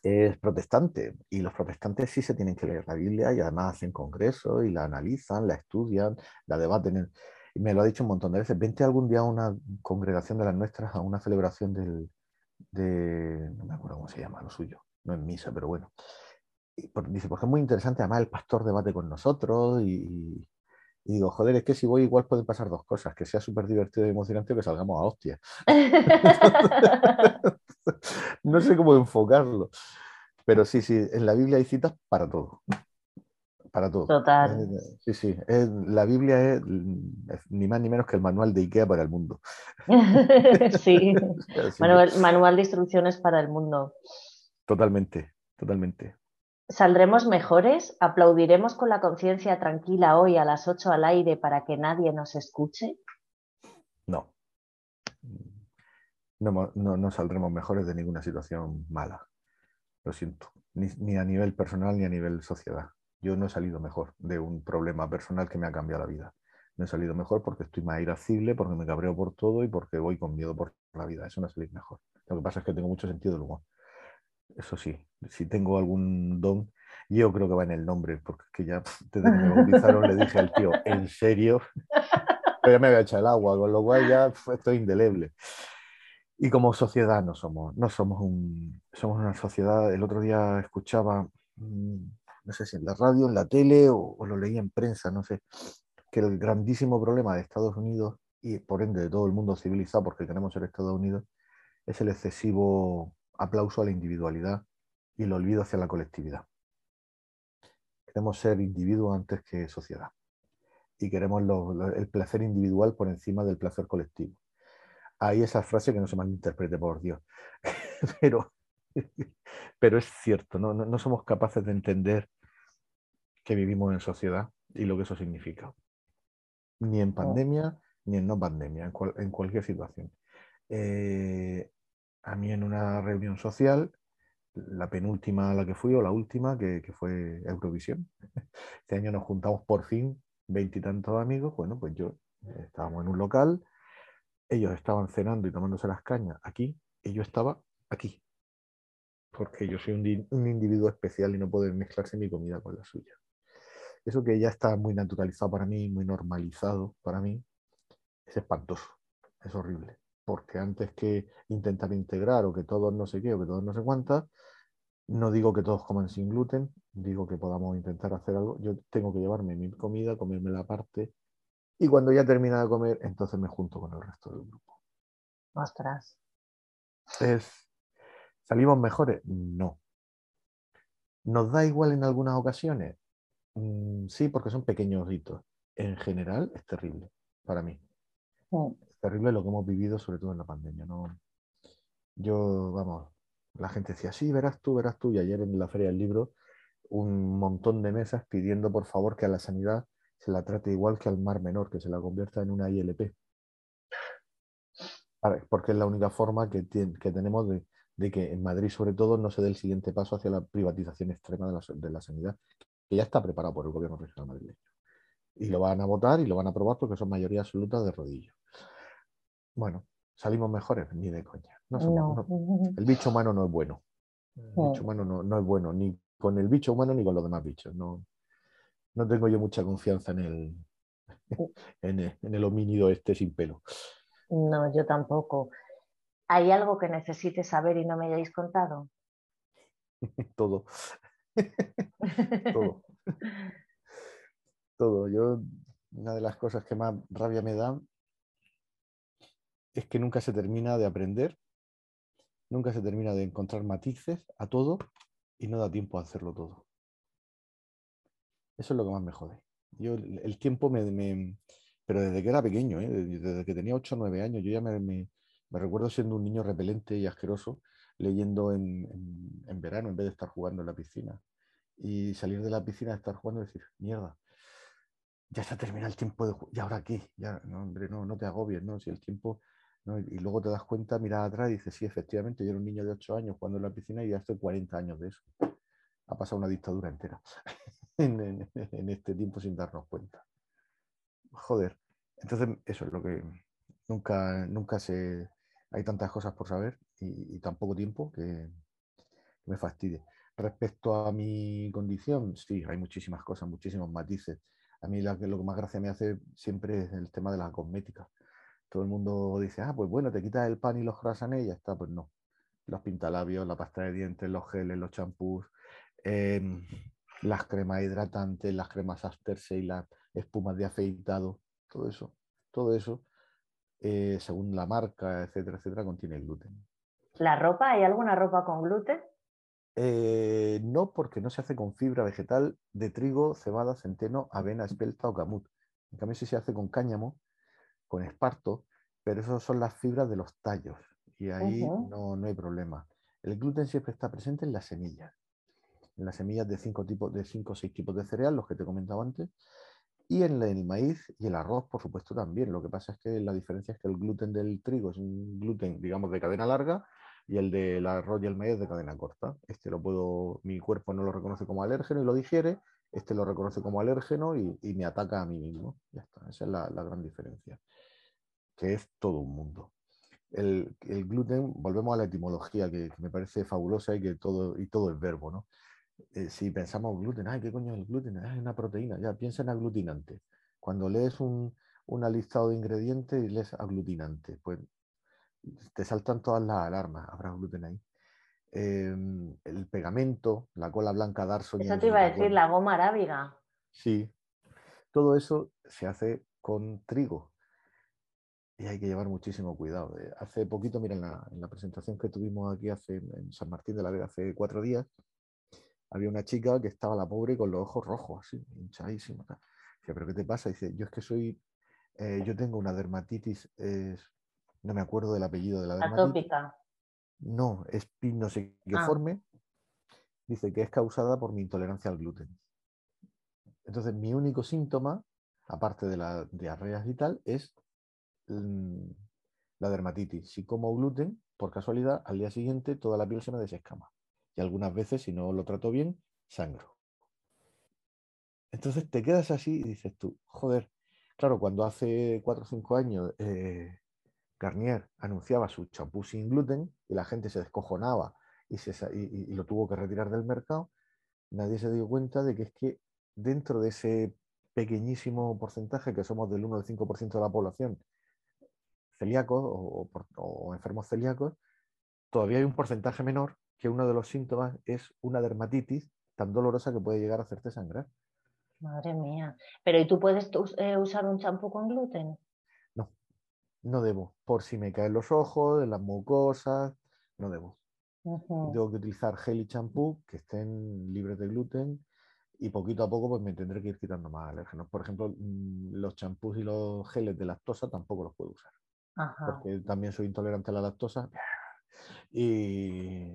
es protestante y los protestantes sí se tienen que leer la Biblia y además hacen congresos y la analizan, la estudian, la debaten. Y me lo ha dicho un montón de veces, vente algún día a una congregación de las nuestras, a una celebración del, de, no me acuerdo cómo se llama, lo suyo, no es misa, pero bueno. dice, porque es muy interesante, además el pastor debate con nosotros y, digo, joder, es que si voy igual pueden pasar dos cosas, que sea súper divertido y emocionante o que salgamos a hostia. no sé cómo enfocarlo. Pero sí, sí, en la Biblia hay citas para todo para todo. Total. sí, sí. la Biblia es, ni más ni menos que el manual de IKEA para el mundo. sí. Manual, manual de instrucciones para el mundo. Totalmente, totalmente. ¿Saldremos mejores? ¿Aplaudiremos con la conciencia tranquila hoy a las 8 al aire para que nadie nos escuche? no, no, saldremos mejores de ninguna situación mala. Lo siento, ni, a nivel personal ni a nivel sociedad. Yo no he salido mejor de un problema personal que me ha cambiado la vida. No he salido mejor porque estoy más irascible, porque me cabreo por todo y porque voy con miedo por la vida. Eso no es salir mejor. Lo que pasa es que tengo mucho sentido del humor. Eso sí, si tengo algún don, yo creo que va en el nombre, porque es que ya desde que me bautizaron le dije al tío, ¿en serio? Pero ya me había echado el agua, con lo cual ya estoy indeleble. Y como sociedad no somos, no somos un, somos una sociedad. El otro día escuchaba, mm, no sé si en la radio, en la tele o, lo leía en prensa, no sé, que el grandísimo problema de Estados Unidos y por ende de todo el mundo civilizado, porque queremos ser Estados Unidos, es el excesivo aplauso a la individualidad y el olvido hacia la colectividad. Queremos ser individuos antes que sociedad y queremos el placer individual por encima del placer colectivo hay esa frase que no se malinterprete, por Dios. pero, pero es cierto, ¿no? ¿no? somos capaces de entender que vivimos en sociedad y lo que eso significa. Ni en pandemia, ni en no pandemia, en, cualquier situación. Eh, a mí en una reunión social, la penúltima a la que fui o la última, que, que fue Eurovisión, este año nos juntamos por fin veintitantos amigos, bueno, pues yo eh, estábamos en un local, ellos estaban cenando y tomándose las cañas aquí y yo estaba aquí. Porque yo soy un, individuo especial y no puedo mezclarse mi comida con la suya. Eso que ya está muy naturalizado para mí, muy normalizado para mí, es espantoso, es horrible. Porque antes que intentar integrar o que todos no sé qué o que todos no sé cuántas, no digo que todos coman sin gluten, digo que podamos intentar hacer algo. Yo tengo que llevarme mi comida, comerme la parte y cuando ya termina de comer, entonces me junto con el resto del grupo. Ostras. ¿Salimos mejores? No. ¿Nos da igual en algunas ocasiones? Mm, sí, porque son pequeños hitos. En general es terrible para mí. Mm. Es terrible lo que hemos vivido, sobre todo en la pandemia. ¿no? Yo, vamos, la gente decía, sí, verás tú, verás tú. Y ayer en la Feria del Libro, un montón de mesas pidiendo por favor que a la sanidad se la trate igual que al Mar Menor, que se la convierta en una ILP. Porque es la única forma que, que tenemos de, que en Madrid, sobre todo, no se dé el siguiente paso hacia la privatización extrema de la, de la sanidad, que ya está preparado por el gobierno regional madrileño. Y lo van a votar y lo van a aprobar porque son mayoría absoluta de rodillo. Bueno, salimos mejores, ni de coña. el bicho humano no es bueno. El bicho humano no, no, es bueno, ni con el bicho humano ni con los demás bichos. No, no tengo yo mucha confianza en el, en el, homínido este sin pelo. No, yo tampoco. ¿Hay algo que necesites saber y no me hayáis contado? Todo. Todo. Todo. Yo, una de las cosas que más rabia me da es que nunca se termina de aprender, nunca se termina de encontrar matices a todo y no da tiempo a hacerlo todo. Eso es lo que más me jode. Yo el, tiempo me, Pero desde que era pequeño, ¿eh? desde que tenía 8 o 9 años, yo ya me, recuerdo siendo un niño repelente y asqueroso, leyendo en, verano en vez de estar jugando en la piscina. Y salir de la piscina, estar jugando y decir, mierda, ya está terminado el tiempo de ¿Y ahora qué? Ya, no, hombre, no, no te agobies, ¿no? Si el tiempo... Y luego te das cuenta, miras atrás y dices, sí, efectivamente, yo era un niño de 8 años jugando en la piscina y ya estoy 40 años de eso. Ha pasado una dictadura entera. en, este tiempo sin darnos cuenta. Joder. Entonces, eso es lo que nunca, nunca se. Hay tantas cosas por saber y, tan poco tiempo que, me fastidie. Respecto a mi condición, sí, hay muchísimas cosas, muchísimos matices. A mí lo que más gracia me hace siempre es el tema de la cosmética. Todo el mundo dice, ah, pues bueno, te quitas el pan y los croissants y ya está. Pues no. Los pintalabios, la pasta de dientes, los geles, los champús, em, las cremas hidratantes, las cremas y las espumas de afeitado, todo eso, todo eso, eh, según la marca, etcétera, etcétera, contiene gluten. ¿La ropa? ¿Hay alguna ropa con gluten? Eh, no, porque no se hace con fibra vegetal de trigo, cebada, centeno, avena, espelta o camut. En cambio, sí se hace con cáñamo, con esparto, pero esas son las fibras de los tallos y ahí no, no hay problema. El gluten siempre está presente en las semillas en las semillas de cinco, tipos, de cinco o seis tipos de cereal, los que te he comentado antes, Y en el maíz y el arroz, por supuesto, también. Lo que pasa es que la diferencia es que el gluten del trigo es un gluten, digamos, de cadena larga y el del arroz y el maíz de cadena corta. Este lo puedo, mi cuerpo no lo reconoce como alérgeno y lo digiere, este lo reconoce como alérgeno y, me ataca a mí mismo. Ya está, esa es la, gran diferencia, que es todo un mundo. El, gluten, volvemos a la etimología, que, me parece fabulosa y que todo, y todo es verbo, ¿no? Eh, si pensamos gluten, ay, ¿qué coño es el gluten? Es una proteína, ya, piensa en aglutinante. Cuando lees un, una listado de ingredientes y lees aglutinante, pues te saltan todas las alarmas, habrá gluten ahí. Em, el pegamento, la cola blanca darso. Eso te iba a decir, la goma arábiga. Sí, todo eso se hace con trigo y hay que llevar muchísimo cuidado. Eh, hace poquito, mira, en la, presentación que tuvimos aquí hace, en San Martín de la Vega hace cuatro días, había una chica que estaba la pobre con los ojos rojos, así, hinchadísima. Dice, ¿pero qué te pasa? Dice, yo es que soy, eh, yo tengo una dermatitis, no me acuerdo del apellido de la dermatitis. Atópica. No, es pinosiquiforme. Ah. Dice que es causada por mi intolerancia al gluten. Entonces, mi único síntoma, aparte de la diarrea y tal, es mm, la dermatitis. Si como gluten, por casualidad, al día siguiente toda la piel se me desescama y algunas veces, si no lo trato bien, sangro. Entonces te quedas así y dices tú, joder, claro, cuando hace cuatro o cinco años eh, Garnier anunciaba su champú sin gluten y la gente se descojonaba y, y, lo tuvo que retirar del mercado, nadie se dio cuenta de que es que dentro de ese pequeñísimo porcentaje, que somos del 1 o del 5% de la población, celíacos o enfermos celíacos, todavía hay un porcentaje menor que uno de los síntomas es una dermatitis tan dolorosa que puede llegar a hacerte sangrar. Madre mía. Pero ¿y tú puedes eh, usar un champú con gluten? No, debo. Por si me caen los ojos, de las mucosas, no debo. Tengo que utilizar gel y champú que estén libres de gluten y poquito a poco pues me tendré que ir quitando más alérgenos. Por ejemplo, mm, los champús y los geles de lactosa tampoco los puedo usar. Porque también soy intolerante a la lactosa. Y,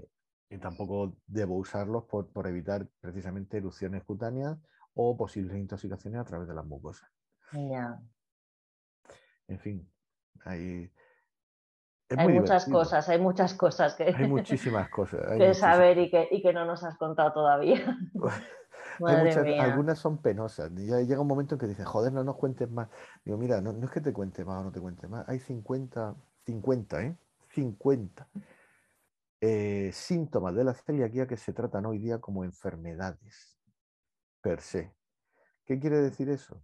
y tampoco debo usarlos por, evitar precisamente erupciones cutáneas o posibles intoxicaciones a través de las mucosas. En fin, hay, hay muchas cosas, hay muchas cosas que, hay muchísimas cosas, que saber y que, y que, no nos has contado todavía. algunas son penosas. Ya llega un momento en que dices, joder, no nos cuentes más. Digo, mira, no, no es que te cuente más o no te cuente más. Hay 50, 50, ¿eh? 50 eh, síntomas de la celiaquía que se tratan hoy día como enfermedades per se. ¿Qué quiere decir eso?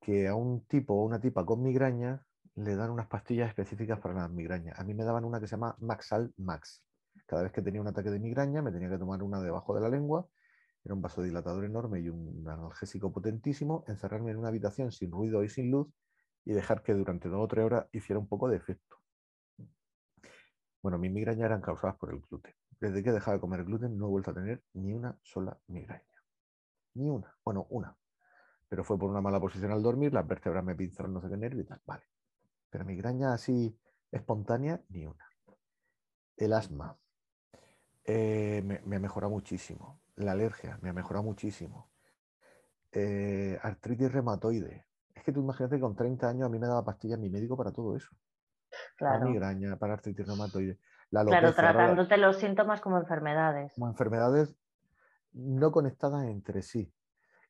Que a un tipo o una tipa con migraña le dan unas pastillas específicas para las migrañas. A mí me daban una que se llama Maxal Max. Cada vez que tenía un ataque de migraña me tenía que tomar una debajo de la lengua. Era un vasodilatador enorme y un analgésico potentísimo. Encerrarme en una habitación sin ruido y sin luz y dejar que durante dos o tres horas hiciera un poco de efecto. Bueno, mis migrañas eran causadas por el gluten. Desde que he dejado de comer gluten no he vuelto a tener ni una sola migraña. Ni una. Bueno, una. Pero fue por una mala posición al dormir, las vértebras me pinzaron no sé qué nervio y tal. Vale. Pero migraña así espontánea, ni una. El asma eh, me, ha mejorado muchísimo. La alergia me ha mejorado muchísimo. Eh, artritis reumatoide. Es que tú imagínate que con 30 años a mí me daba pastillas mi médico para todo eso. Claro. Para migraña, para artritis reumatoide. claro, tratándote los síntomas como enfermedades. Como enfermedades no conectadas entre sí.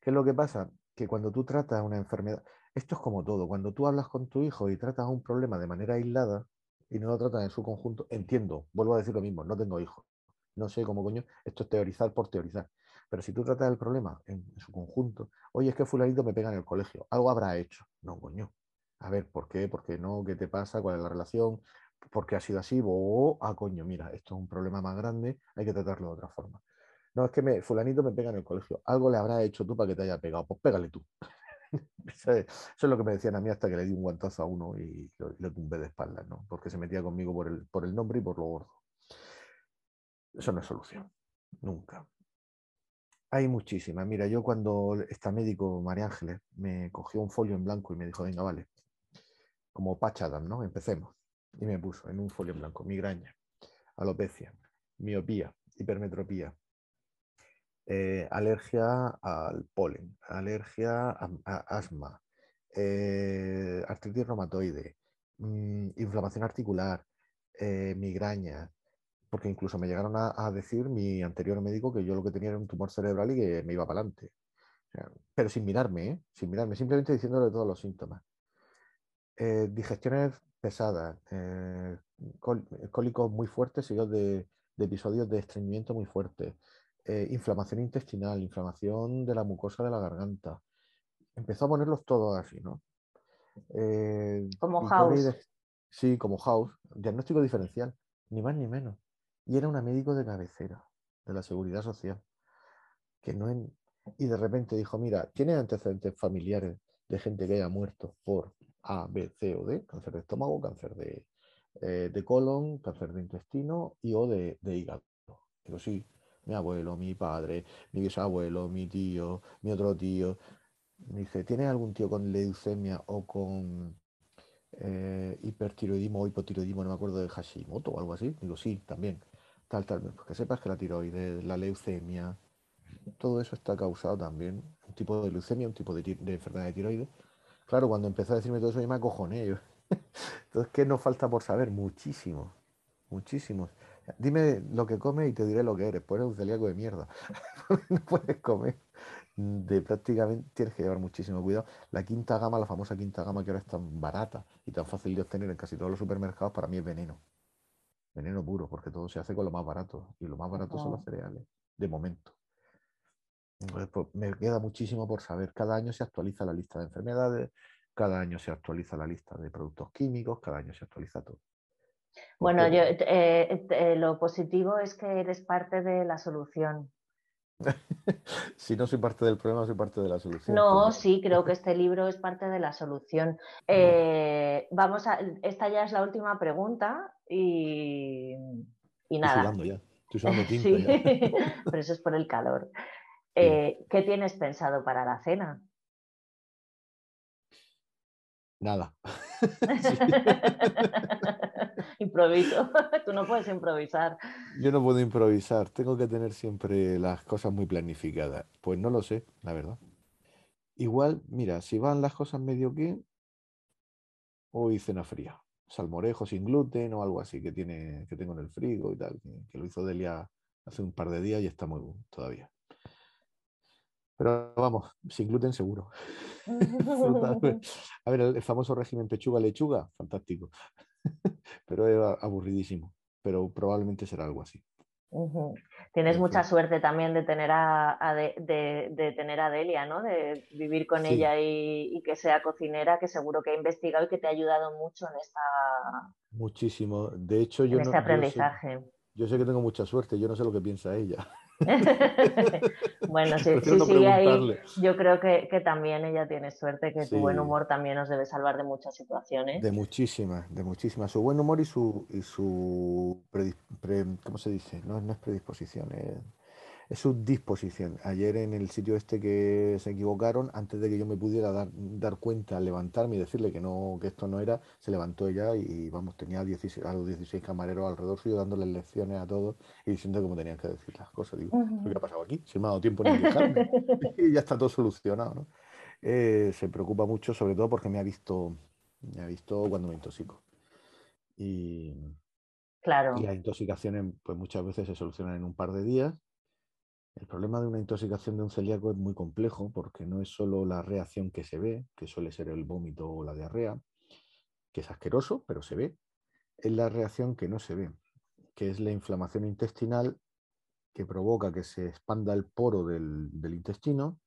¿Qué es lo que pasa? Que cuando tú tratas una enfermedad, esto es como todo, cuando tú hablas con tu hijo y tratas un problema de manera aislada y no lo tratas en su conjunto, entiendo, vuelvo a decir lo mismo, no tengo hijos, no sé cómo coño, esto es teorizar por teorizar. Pero si tú tratas el problema en, su conjunto, oye, es que fulanito me pega en el colegio, algo habrá hecho. No, coño, a ver, ¿por qué? ¿Por qué no? ¿Qué te pasa? ¿Cuál es la relación? ¿Por qué ha sido así? O, ah, coño, mira, esto es un problema más grande, hay que tratarlo de otra forma. No, es que me, fulanito me pega en el colegio. Algo le habrá hecho tú para que te haya pegado. Pues pégale tú. eso, es, lo que me decían a mí hasta que le di un guantazo a uno y lo, tumbé de espaldas, ¿no? Porque se metía conmigo por el, nombre y por lo gordo. Eso no es solución. Nunca. Hay muchísimas. Mira, yo cuando esta médico, María Ángeles, me cogió un folio en blanco y me dijo, venga, vale, como Patch ¿no? Empecemos. Y me puso en un folio blanco migraña, alopecia, miopía, hipermetropía, eh, alergia al polen, alergia a, asma, eh, artritis reumatoide, mm, inflamación articular, eh, migraña, porque incluso me llegaron a, decir mi anterior médico que yo lo que tenía era un tumor cerebral y que me iba para adelante. pero sin mirarme, sin mirarme, simplemente diciéndole todos los síntomas. digestiones pesadas, cólicos muy fuertes seguidos de, de episodios de estreñimiento muy fuertes, eh, inflamación intestinal, inflamación de la mucosa de la garganta. Empezó a ponerlos todos así, ¿no? Eh, como House. Sí, como House. Diagnóstico diferencial, ni más ni menos. Y era una médico de cabecera de la seguridad social. Que no Y de repente dijo, mira, tiene antecedentes familiares de gente que haya muerto por A, B, C o D, cáncer de estómago, cáncer de, eh, de colon, cáncer de intestino y o de, de hígado. Digo, sí, mi abuelo, mi padre, mi bisabuelo, mi tío, mi otro tío. Me dice, ¿tienes algún tío con leucemia o con eh, hipertiroidismo o hipotiroidismo, no me acuerdo de Hashimoto o algo así? Digo, sí, también. Tal, tal. Pues que sepas que la tiroides, la leucemia, todo eso está causado también. Un tipo de leucemia, un tipo de, enfermedad de tiroides. Claro, cuando empezó a decirme todo eso, yo me acojoné. Entonces, ¿qué nos falta por saber? Muchísimo, muchísimo. Dime lo que comes y te diré lo que eres. Pues eres un celíaco de mierda. no puedes comer. De prácticamente tienes que llevar muchísimo cuidado. La quinta gama, la famosa quinta gama que ahora es tan barata y tan fácil de obtener en casi todos los supermercados, para mí es veneno. Veneno puro, porque todo se hace con lo más barato. Y lo más barato son los cereales, de momento. Pues, me queda muchísimo por saber. Cada año se actualiza la lista de enfermedades, cada año se actualiza la lista de productos químicos, cada año se actualiza todo. Bueno, yo, eh, eh, lo positivo es que eres parte de la solución. si no soy parte del problema, soy parte de la solución. No, sí, creo que este libro es parte de la solución. Eh, vamos a, esta ya es la última pregunta y, y nada. Estoy sudando ya, estoy sudando tinta sí, pero eso es por el calor. ¿Qué tienes pensado para la cena? Nada. Improviso. Tú no puedes improvisar. Yo no puedo improvisar. Tengo que tener siempre las cosas muy planificadas. Pues no lo sé, la verdad. Igual, mira, si van las cosas medio que, hoy cena fría. Salmorejo sin gluten o algo así que, tiene, que tengo en el frigo y tal. Que, lo hizo Delia hace un par de días y está muy bueno todavía. Pero vamos, sin gluten seguro. A ver, el famoso régimen pechuga-lechuga, fantástico. Pero es aburridísimo. Pero probablemente será algo así. Tienes mucha suerte también de tener a, de, tener a Delia, ¿no? De vivir con ella y, que sea cocinera, que seguro que ha investigado y que te ha ayudado mucho en esta. Muchísimo. De hecho, yo este aprendizaje. yo sé que tengo mucha suerte. Yo no sé lo que piensa ella. bueno, sí, sí, sí, ahí yo creo que, también ella tiene suerte, que tu buen humor también nos debe salvar de muchas situaciones. De muchísimas, de muchísimas. Su buen humor y su, y su ¿cómo se dice? No, no es predisposición, es es su disposición. Ayer en el sitio este que se equivocaron, antes de que yo me pudiera dar, dar cuenta, levantarme y decirle que no, que esto no era, se levantó ella y vamos, tenía a, 16, a los 16 camareros alrededor suyo dándoles lecciones a todos y diciendo cómo tenían que decir las cosas. Digo, ¿qué ha pasado aquí? Si me ha dado tiempo ni y ya está todo solucionado, ¿no? Eh, se preocupa mucho, sobre todo porque me ha visto, me ha visto cuando me intoxico. Y, claro. y las intoxicaciones, pues muchas veces se solucionan en un par de días el problema de una intoxicación de un celíaco es muy complejo porque no es solo la reacción que se ve, que suele ser el vómito o la diarrea, que es asqueroso, pero se ve, es la reacción que no se ve, que es la inflamación intestinal que provoca que se expanda el poro del, intestino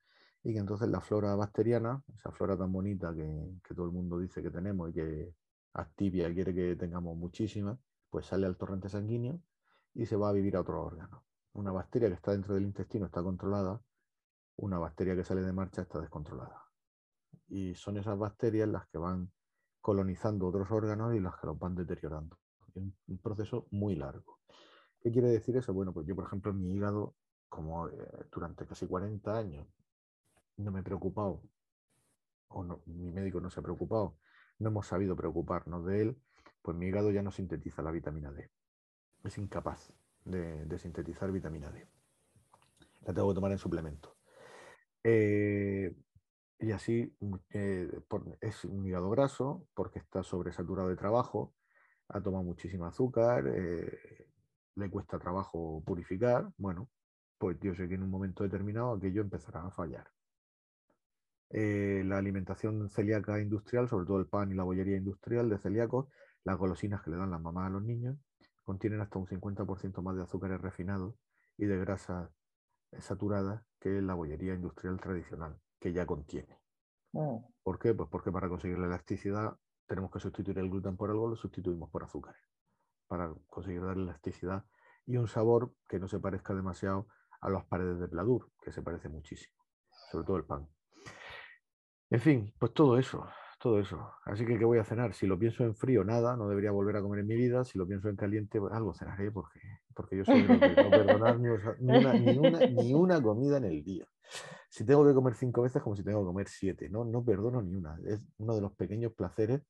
y que entonces la flora bacteriana, esa flora tan bonita que, todo el mundo dice que tenemos y que activia y quiere que tengamos muchísima, pues sale al torrente sanguíneo y se va a vivir a otro órgano. Una bacteria que está dentro del intestino está controlada, una bacteria que sale de marcha está descontrolada. Y son esas bacterias las que van colonizando otros órganos y las que los van deteriorando. Es un proceso muy largo. ¿Qué quiere decir eso? Bueno, pues yo, por ejemplo, en mi hígado, como eh, durante casi 40 años no me he preocupado, o mi médico no se ha preocupado, no hemos sabido preocuparnos de él, pues mi hígado ya no sintetiza la vitamina D. Es incapaz de, sintetizar vitamina D. La tengo que tomar en suplemento. Eh, y así eh, es un hígado graso porque está sobresaturado de trabajo, ha tomado muchísimo azúcar, eh, le cuesta trabajo purificar. Bueno, pues yo sé que en un momento determinado aquello empezará a fallar. la alimentación celíaca industrial, sobre todo el pan y la bollería industrial de celíacos, las golosinas que le dan las mamás a los niños, contienen hasta un 50% más de azúcares refinados y de grasas saturadas que la bollería industrial tradicional, que ya contiene. Mm. ¿Por qué? Pues porque para conseguir la elasticidad tenemos que sustituir el gluten por algo, lo sustituimos por azúcares, para conseguir dar elasticidad y un sabor que no se parezca demasiado a las paredes de Pladur, que se parece muchísimo, sobre todo el pan. En fin, pues todo eso todo eso. Así que, ¿qué voy a cenar? Si lo pienso en frío, nada, no debería volver a comer en mi vida. Si lo pienso en caliente, pues, algo cenaré porque, porque yo soy no perdonar ni una, ni, una, comida en el día. Si tengo que comer cinco veces, como si tengo que comer siete. No, no perdono ni una. Es uno de los pequeños placeres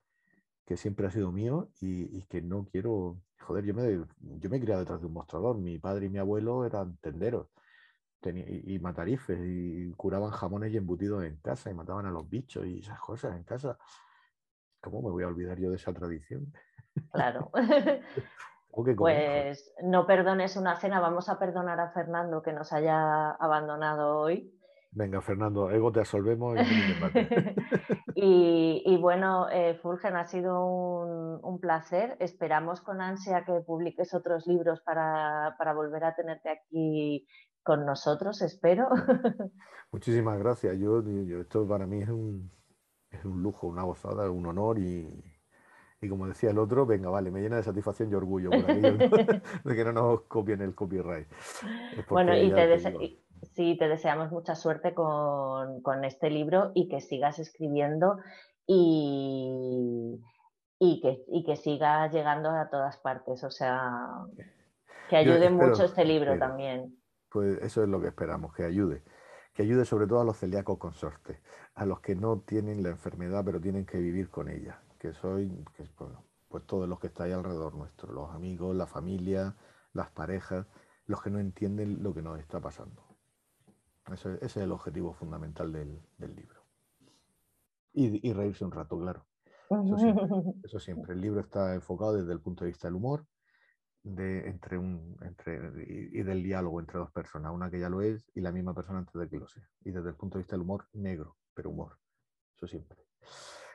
que siempre ha sido mío y, que no quiero. Joder, yo me, yo me he criado detrás de un mostrador. Mi padre y mi abuelo eran tenderos y, matarifes y curaban jamones y embutidos en casa y mataban a los bichos y esas cosas en casa. ¿Cómo me voy a olvidar yo de esa tradición? Claro. pues no perdones una cena, vamos a perdonar a Fernando que nos haya abandonado hoy. Venga, Fernando, ego te absolvemos. y, y, bueno, eh, Fulgen, ha sido un, un, placer. Esperamos con ansia que publiques otros libros para, para volver a tenerte aquí con nosotros, espero. Muchísimas gracias. Yo, esto para mí es un, es un lujo, una gozada, un honor y, y, como decía el otro, venga, vale, me llena de satisfacción y orgullo por de que no nos copien el copyright. Bueno, y te, sí, te deseamos mucha suerte con, con, este libro y que sigas escribiendo y, y, que, y que siga llegando a todas partes. O sea, que ayude mucho este libro también pues eso es lo que esperamos, que ayude. Que ayude sobre todo a los celíacos consortes, a los que no tienen la enfermedad pero tienen que vivir con ella, que soy, que, bueno, pues todos los que estáis alrededor nuestro, los amigos, la familia, las parejas, los que no entienden lo que nos está pasando. Ese, es el objetivo fundamental del, libro. Y, reírse un rato, claro. eso siempre. El libro está enfocado desde el punto de vista del humor, de, entre un, entre, y, del diálogo entre dos personas, una que ya lo es y la misma persona antes de que lo sea. Y desde el punto de vista del humor, negro, pero humor. Eso siempre.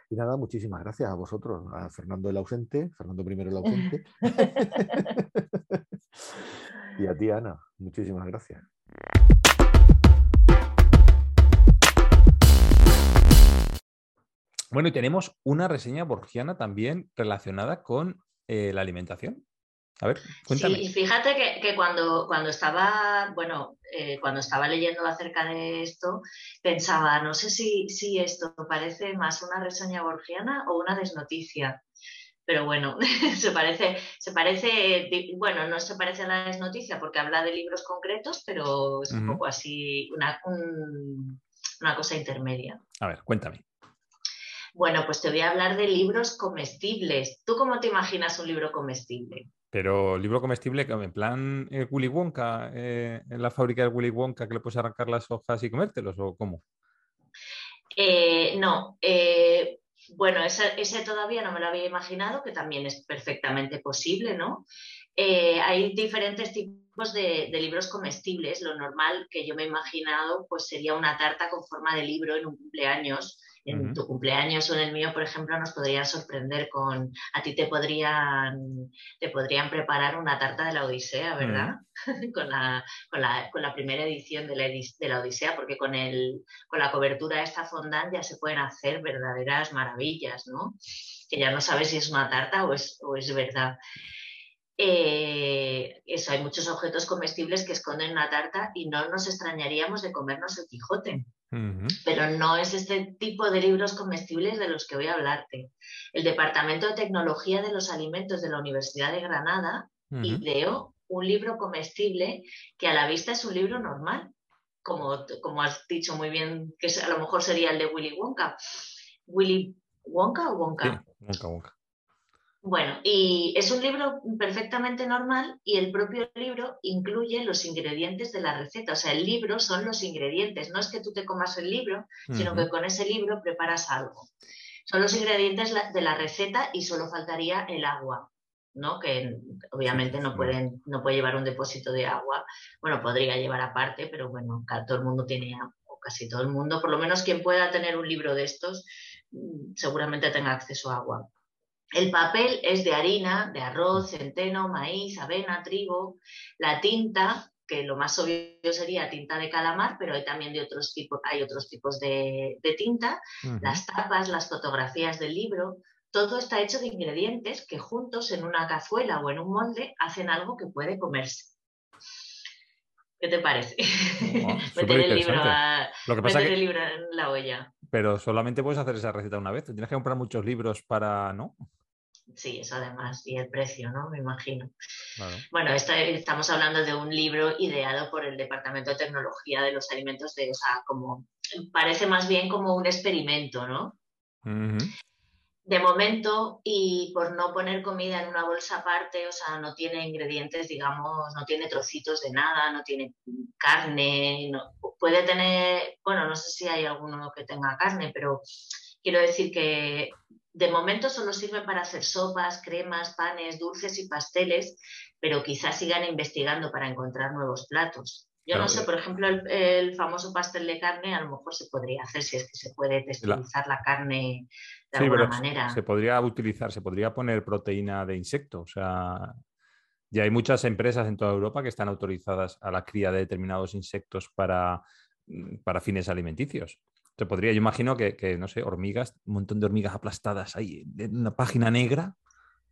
Y nada, muchísimas gracias a vosotros, a Fernando el ausente, Fernando primero el ausente. y a ti, Ana, muchísimas gracias. Bueno, y tenemos una reseña borgiana también relacionada con eh, la alimentación. A ver, cuéntame. Sí, y fíjate que, cuando, cuando estaba, bueno, eh, cuando estaba leyendo acerca de esto, pensaba, no sé si, si esto parece más una reseña borgiana o una desnoticia. Pero bueno, se parece, se parece, bueno, no se parece a la desnoticia porque habla de libros concretos, pero es un poco así, una, una cosa intermedia. A ver, cuéntame. Bueno, pues te voy a hablar de libros comestibles. ¿Tú cómo te imaginas un libro comestible? Pero libro comestible, en plan eh, Willy Wonka, eh, en la fábrica de Willy Wonka, que le puedes arrancar las hojas y comértelos, ¿o cómo? Eh, no, bueno, ese, todavía no me lo había imaginado, que también es perfectamente posible, ¿no? hay diferentes tipos de, de, libros comestibles. Lo normal que yo me he imaginado, pues sería una tarta con forma de libro en un cumpleaños en tu cumpleaños o en el mío, por ejemplo, nos podría sorprender con, a ti te podrían, te podrían preparar una tarta de la Odisea, ¿verdad? con, la, con, la, con, la, primera edición de la, de la Odisea, porque con, el, con la cobertura de esta fondant ya se pueden hacer verdaderas maravillas, ¿no? Que ya no sabes si es una tarta o es, o es verdad. Eh, eso, hay muchos objetos comestibles que esconden una tarta y no nos extrañaríamos de comernos el Quijote. Pero no es este tipo de libros comestibles de los que voy a hablarte. El Departamento de Tecnología de los Alimentos de la Universidad de Granada ideó un libro comestible que a la vista es un libro normal, como, como has dicho muy bien, que a lo mejor sería el de Willy Wonka. ¿Willy Wonka o Wonka? Wonka, Wonka. Bueno, y es un libro perfectamente normal y el propio libro incluye los ingredientes de la receta. O sea, el libro son los ingredientes. No es que tú te comas el libro, sino que con ese libro preparas algo. Son los ingredientes de la receta y solo faltaría el agua. ¿no? que obviamente no, pueden, no puede llevar un depósito de agua. Bueno, podría llevar aparte, pero bueno, todo el mundo tiene, o casi todo el mundo, por lo menos quien pueda tener un libro de estos, mm, seguramente tenga acceso a agua. El papel es de harina, de arroz, centeno, maíz, avena, trigo. La tinta, que lo más obvio sería tinta de calamar, pero hay también de otros tipos, hay otros tipos de, tinta. Las tapas, las fotografías del libro, todo está hecho de ingredientes que juntos en una cazuela o en un molde hacen algo que puede comerse. ¿Qué te parece? meter, el libro, el libro en la olla. Pero solamente puedes hacer esa receta una vez. Tienes que comprar muchos libros para, ¿no? Sí, eso además, y el precio, ¿no? Me imagino. Bueno, estamos hablando de un libro ideado por el Departamento de Tecnología de los Alimentos, de, o sea, como, parece más bien como un experimento, ¿no? De momento, y por no poner comida en una bolsa aparte, o sea, no tiene ingredientes, digamos, no tiene trocitos de nada, no tiene carne, no, puede tener, bueno, no sé si hay alguno que tenga carne, pero quiero decir que de momento solo sirve para hacer sopas, cremas, panes, dulces y pasteles, pero quizás sigan investigando para encontrar nuevos platos. Yo no sé, por ejemplo, el, famoso pastel de carne a lo mejor se podría hacer si es que se puede texturizar la, carne de alguna manera. Se podría utilizar, se podría poner proteína de insecto. O sea, ya hay muchas empresas en toda Europa que están autorizadas a la cría de determinados insectos para, para fines alimenticios. Se podría, yo imagino que, no sé, hormigas, un montón de hormigas aplastadas ahí en una página negra.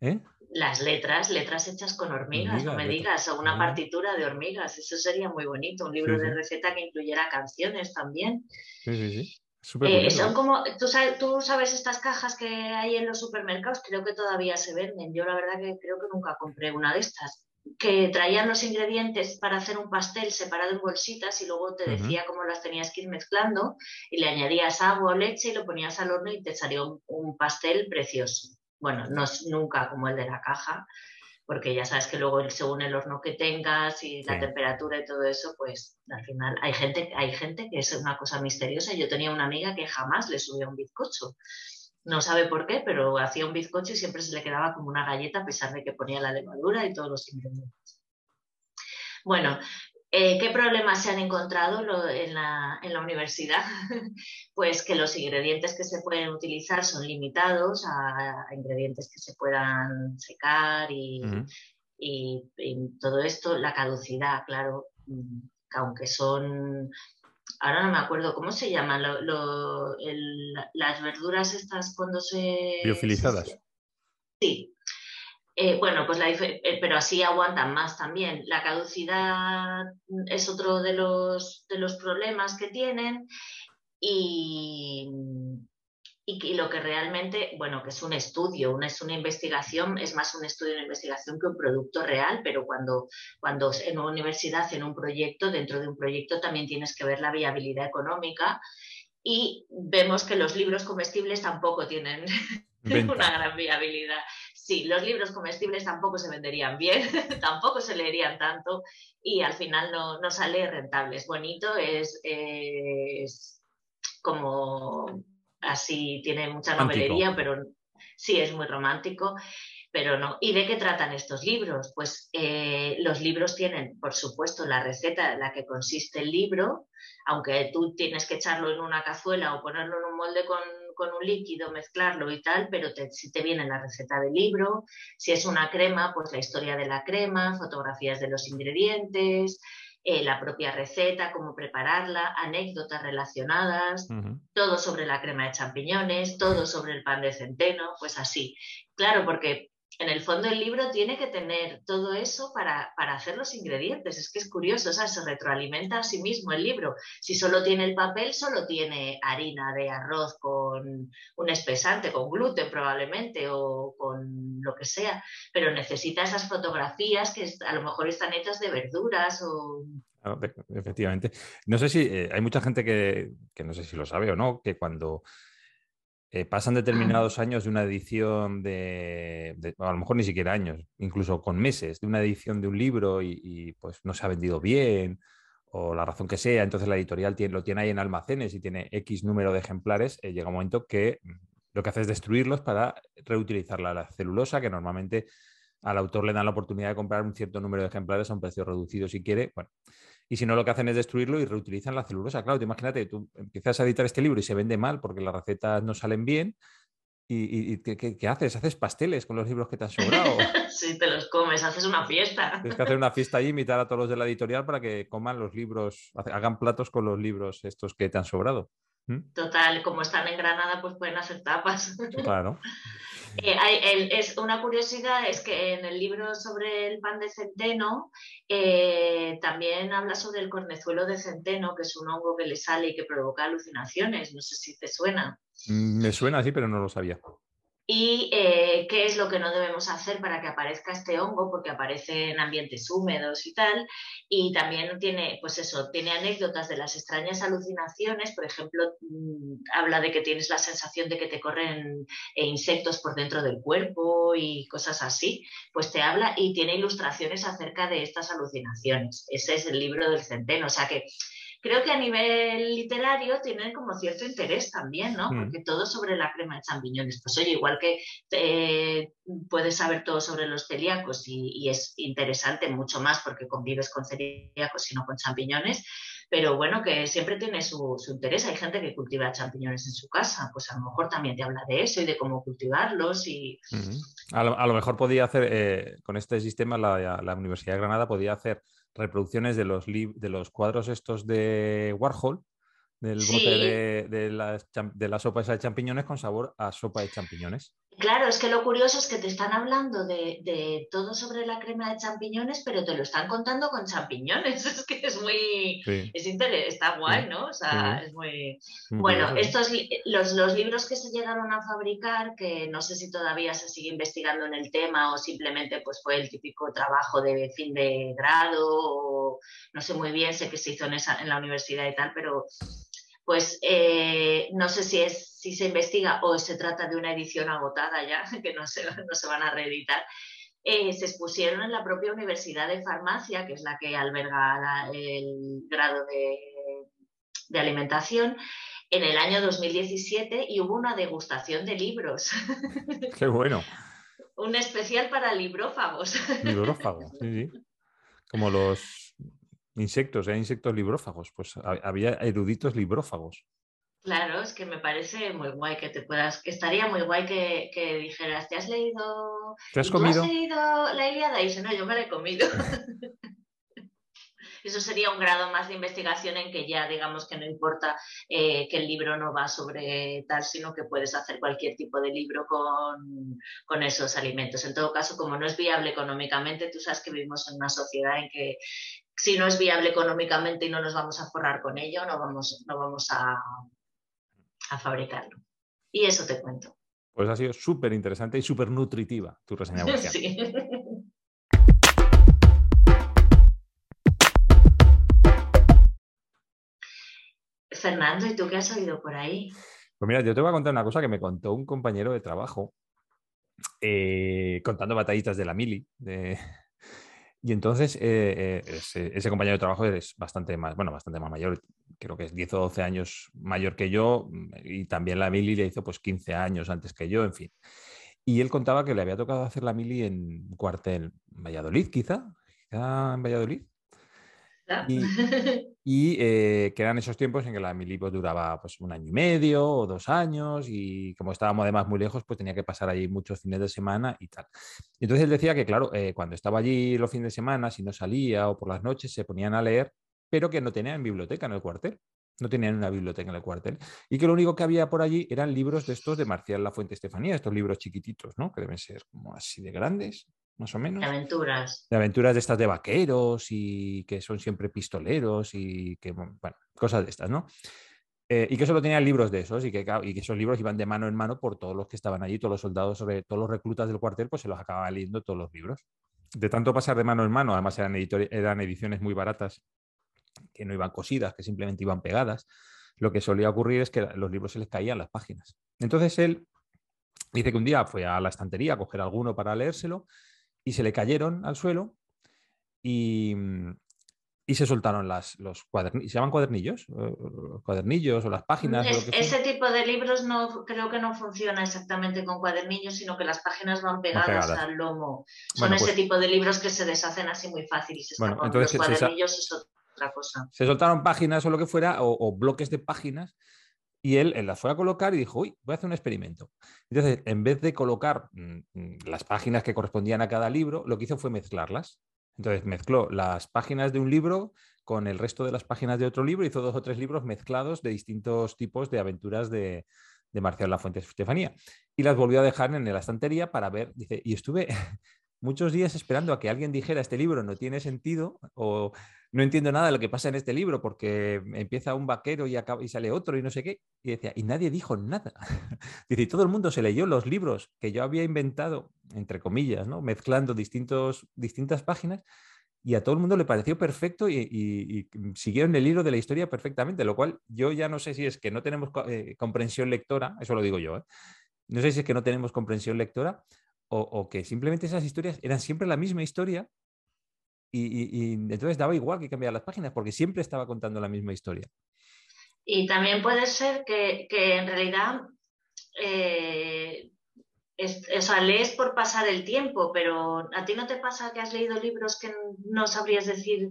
¿eh? Las letras, letras hechas con hormigas, no me digas, o una partitura de hormigas, eso sería muy bonito, un libro de receta que incluyera canciones también. Sí, sí, sí. Eh, son como, ¿tú sabes, tú sabes estas cajas que hay en los supermercados, creo que todavía se venden. Yo la verdad que creo que nunca compré una de estas que traían los ingredientes para hacer un pastel separado en bolsitas y luego te decía cómo las tenías que ir mezclando y le añadías agua o leche y lo ponías al horno y te salió un, pastel precioso. Bueno, no es nunca como el de la caja, porque ya sabes que luego según el horno que tengas y la temperatura y todo eso, pues al final hay gente, hay gente que es una cosa misteriosa. Yo tenía una amiga que jamás le subía un bizcocho no sabe por qué, pero hacía un bizcocho y siempre se le quedaba como una galleta a pesar de que ponía la levadura y todos los ingredientes. Bueno, eh, ¿qué problemas se han encontrado en la, universidad? pues que los ingredientes que se pueden utilizar son limitados a, ingredientes que se puedan secar y, todo esto, la caducidad, claro, mm, aunque son ahora no me acuerdo cómo se llaman, las verduras estas cuando se... Biofilizadas. sí. Eh, bueno, pues la, eh, pero así aguantan más también. La caducidad es otro de los, de los problemas que tienen y, y, lo que realmente, bueno, que es un estudio, una, es una investigación, es más un estudio, una investigación que un producto real, pero cuando, cuando en una universidad hacen un proyecto, dentro de un proyecto también tienes que ver la viabilidad económica y vemos que los libros comestibles tampoco tienen una gran viabilidad. Sí, los libros comestibles tampoco se venderían bien, tampoco se leerían tanto y al final no, no sale rentable. Es bonito, es, es como así tiene mucha novelería, pero sí es muy romántico, pero no. ¿Y de qué tratan estos libros? Pues eh, los libros tienen, por supuesto, la receta en la que consiste el libro, aunque tú tienes que echarlo en una cazuela o ponerlo en un molde con, un líquido, mezclarlo y tal, pero si te viene la receta del libro, si es una crema, pues la historia de la crema, fotografías de los ingredientes, eh, la propia receta, cómo prepararla, anécdotas relacionadas, todo sobre la crema de champiñones, todo sobre el pan de centeno, pues así. Claro, porque en el fondo el libro tiene que tener todo eso para, hacer los ingredientes. Es que es curioso, o sea, se retroalimenta a sí mismo el libro. Si solo tiene el papel, solo tiene harina de arroz con un espesante, con gluten probablemente o con lo que sea, pero necesita esas fotografías que a lo mejor están hechas de verduras o... efectivamente. No sé si eh, hay mucha gente que, que no sé si lo sabe o no, que cuando eh, pasan determinados años de una edición de, a lo mejor ni siquiera años, incluso con meses, de una edición de un libro y, pues no se ha vendido bien o la razón que sea, entonces la editorial tiene, lo tiene ahí en almacenes y tiene X número de ejemplares, eh, llega un momento que mm, lo que hace es destruirlos para reutilizar la celulosa, que normalmente al autor le dan la oportunidad de comprar un cierto número de ejemplares a un precio reducido si quiere. Bueno, y si no, lo que hacen es destruirlo y reutilizan la celulosa. Claro, te imagínate, tú empiezas a editar este libro y se vende mal porque las recetas no salen bien. ¿Y, ¿qué, haces? ¿Haces pasteles con los libros que te han sobrado? sí, te los comes, haces una fiesta. Tienes que hacer una fiesta y invitar a todos los de la editorial para que coman los libros, hagan platos con los libros estos que te han sobrado. ¿Mm? Total, como están en Granada, pues pueden hacer tapas. Claro. Eh, es una curiosidad es que en el libro sobre el pan de centeno eh, también habla sobre el cornezuelo de centeno, que es un hongo que le sale y que provoca alucinaciones. No sé si te suena. Mm, me suena así, pero no lo sabía y eh, qué es lo que no debemos hacer para que aparezca este hongo, porque aparece en ambientes húmedos y tal. Y también tiene, pues eso, tiene anécdotas de las extrañas alucinaciones. Por ejemplo, mm, habla de que tienes la sensación de que te corren eh, insectos por dentro del cuerpo y cosas así. Pues te habla y tiene ilustraciones acerca de estas alucinaciones. Ese es el libro del centeno. O sea que creo que a nivel literario tienen como cierto interés también, ¿no? Mm. Porque todo sobre la crema de champiñones. Pues oye, igual que eh, puedes saber todo sobre los celíacos y, es interesante mucho más porque convives con celíacos y no con champiñones, pero bueno, que siempre tiene su, interés. Hay gente que cultiva champiñones en su casa, pues a lo mejor también te habla de eso y de cómo cultivarlos. y a, lo, mejor podía hacer, eh, con este sistema, la Universidad de Granada podía hacer reproducciones de los, de los cuadros estos de Warhol, del bote de, la, sopa de champiñones con sabor a sopa de champiñones. Claro, es que lo curioso es que te están hablando de, todo sobre la crema de champiñones, pero te lo están contando con champiñones. Es que es muy. Es está guay, ¿no? O sea, es muy. bueno, estos los, los libros que se llegaron a fabricar, que no sé si todavía se sigue investigando en el tema o simplemente pues fue el típico trabajo de fin de grado o no sé muy bien, sé que se hizo en, esa, en la universidad y tal, pero pues eh, no sé si, es, si se investiga o se trata de una edición agotada ya, que no se, no se van a reeditar, eh, se expusieron en la propia Universidad de Farmacia, que es la que alberga el grado de, de, alimentación, en el año 2017 y hubo una degustación de libros. ¡Qué bueno! Un especial para librófagos. Librófagos, sí, sí. Como los Insectos, hay insectos librófagos, pues había eruditos librófagos. Claro, es que me parece muy guay que te puedas, que estaría muy guay que, dijeras, ¿te has leído? ¿Te has comido? has leído la Ilíada? Y dice, no, yo me la he comido. Eso sería un grado más de investigación en que ya digamos que no importa eh, que el libro no va sobre tal, sino que puedes hacer cualquier tipo de libro con, con, esos alimentos. En todo caso, como no es viable económicamente, tú sabes que vivimos en una sociedad en que si no es viable económicamente y no nos vamos a forrar con ello, no vamos, no vamos a, fabricarlo. Y eso te cuento. Pues ha sido súper interesante y súper nutritiva tu reseña. Sí. Fernando, ¿y tú qué has oído por ahí? Pues mira, yo te voy a contar una cosa que me contó un compañero de trabajo, eh, contando batallitas de la mili, de, y entonces eh, eh, ese, compañero de trabajo es bastante más, bueno, bastante más mayor, creo que es 10 o 12 años mayor que yo, mm, y también la mili le hizo pues 15 años antes que yo, en fin. Y él contaba que le había tocado hacer la mili en cuartel Valladolid, quizá, quizá en Valladolid. Y, eh, que eran esos tiempos en que la mili pues, duraba pues, un año y medio o dos años y como estábamos además muy lejos, pues tenía que pasar allí muchos fines de semana y tal. Entonces él decía que, claro, eh, cuando estaba allí los fines de semana, si no salía o por las noches, se ponían a leer, pero que no tenían biblioteca en el cuartel. No tenían una biblioteca en el cuartel. Y que lo único que había por allí eran libros de estos de Marcial La Fuente Estefanía, estos libros chiquititos, ¿no? Que deben ser como así de grandes, más o menos. De aventuras. De aventuras de estas de vaqueros y que son siempre pistoleros y que, bueno, cosas de estas, ¿no? Eh, y que solo tenían libros de esos y que, y que esos libros iban de mano en mano por todos los que estaban allí, todos los soldados, sobre todos los reclutas del cuartel, pues se los acababan leyendo todos los libros. De tanto pasar de mano en mano, además eran, eran ediciones muy baratas, que no iban cosidas, que simplemente iban pegadas, lo que solía ocurrir es que los libros se les caían las páginas. Entonces él dice que un día fue a la estantería a coger alguno para leérselo y se le cayeron al suelo y, y se soltaron las, los cuadernillos, ¿se llaman cuadernillos? Cuadernillos o las páginas. ese tipo de libros no creo que no funciona exactamente con cuadernillos, sino que las páginas van pegadas, al lomo. Son ese pues tipo de libros que se deshacen así muy fácil y se bueno, entonces los cuadernillos es otra cosa. Se soltaron páginas o lo que fuera, o, bloques de páginas, y él, las fue a colocar y dijo, uy, voy a hacer un experimento. Entonces, en vez de colocar mm, mm, las páginas que correspondían a cada libro, lo que hizo fue mezclarlas. Entonces mezcló las páginas de un libro con el resto de las páginas de otro libro, hizo dos o tres libros mezclados de distintos tipos de aventuras de, de Marcial Lafuente Estefanía. Y las volvió a dejar en la estantería para ver, dice, y estuve muchos días esperando a que alguien dijera este libro no tiene sentido o no entiendo nada de lo que pasa en este libro porque empieza un vaquero y, acaba, y sale otro y no sé qué. Y decía, y nadie dijo nada. Dice, todo el mundo se leyó los libros que yo había inventado, entre comillas, ¿no? mezclando distintos, distintas páginas y a todo el mundo le pareció perfecto y, siguieron el hilo de la historia perfectamente, lo cual yo ya no sé si es que no tenemos eh, comprensión lectora, eso lo digo yo, ¿eh? no sé si es que no tenemos comprensión lectora o, que simplemente esas historias eran siempre la misma historia y, entonces daba igual que cambiar las páginas porque siempre estaba contando la misma historia. Y también puede ser que, en realidad, eh, sea, lees por pasar el tiempo, pero a ti no te pasa que has leído libros que no sabrías decir,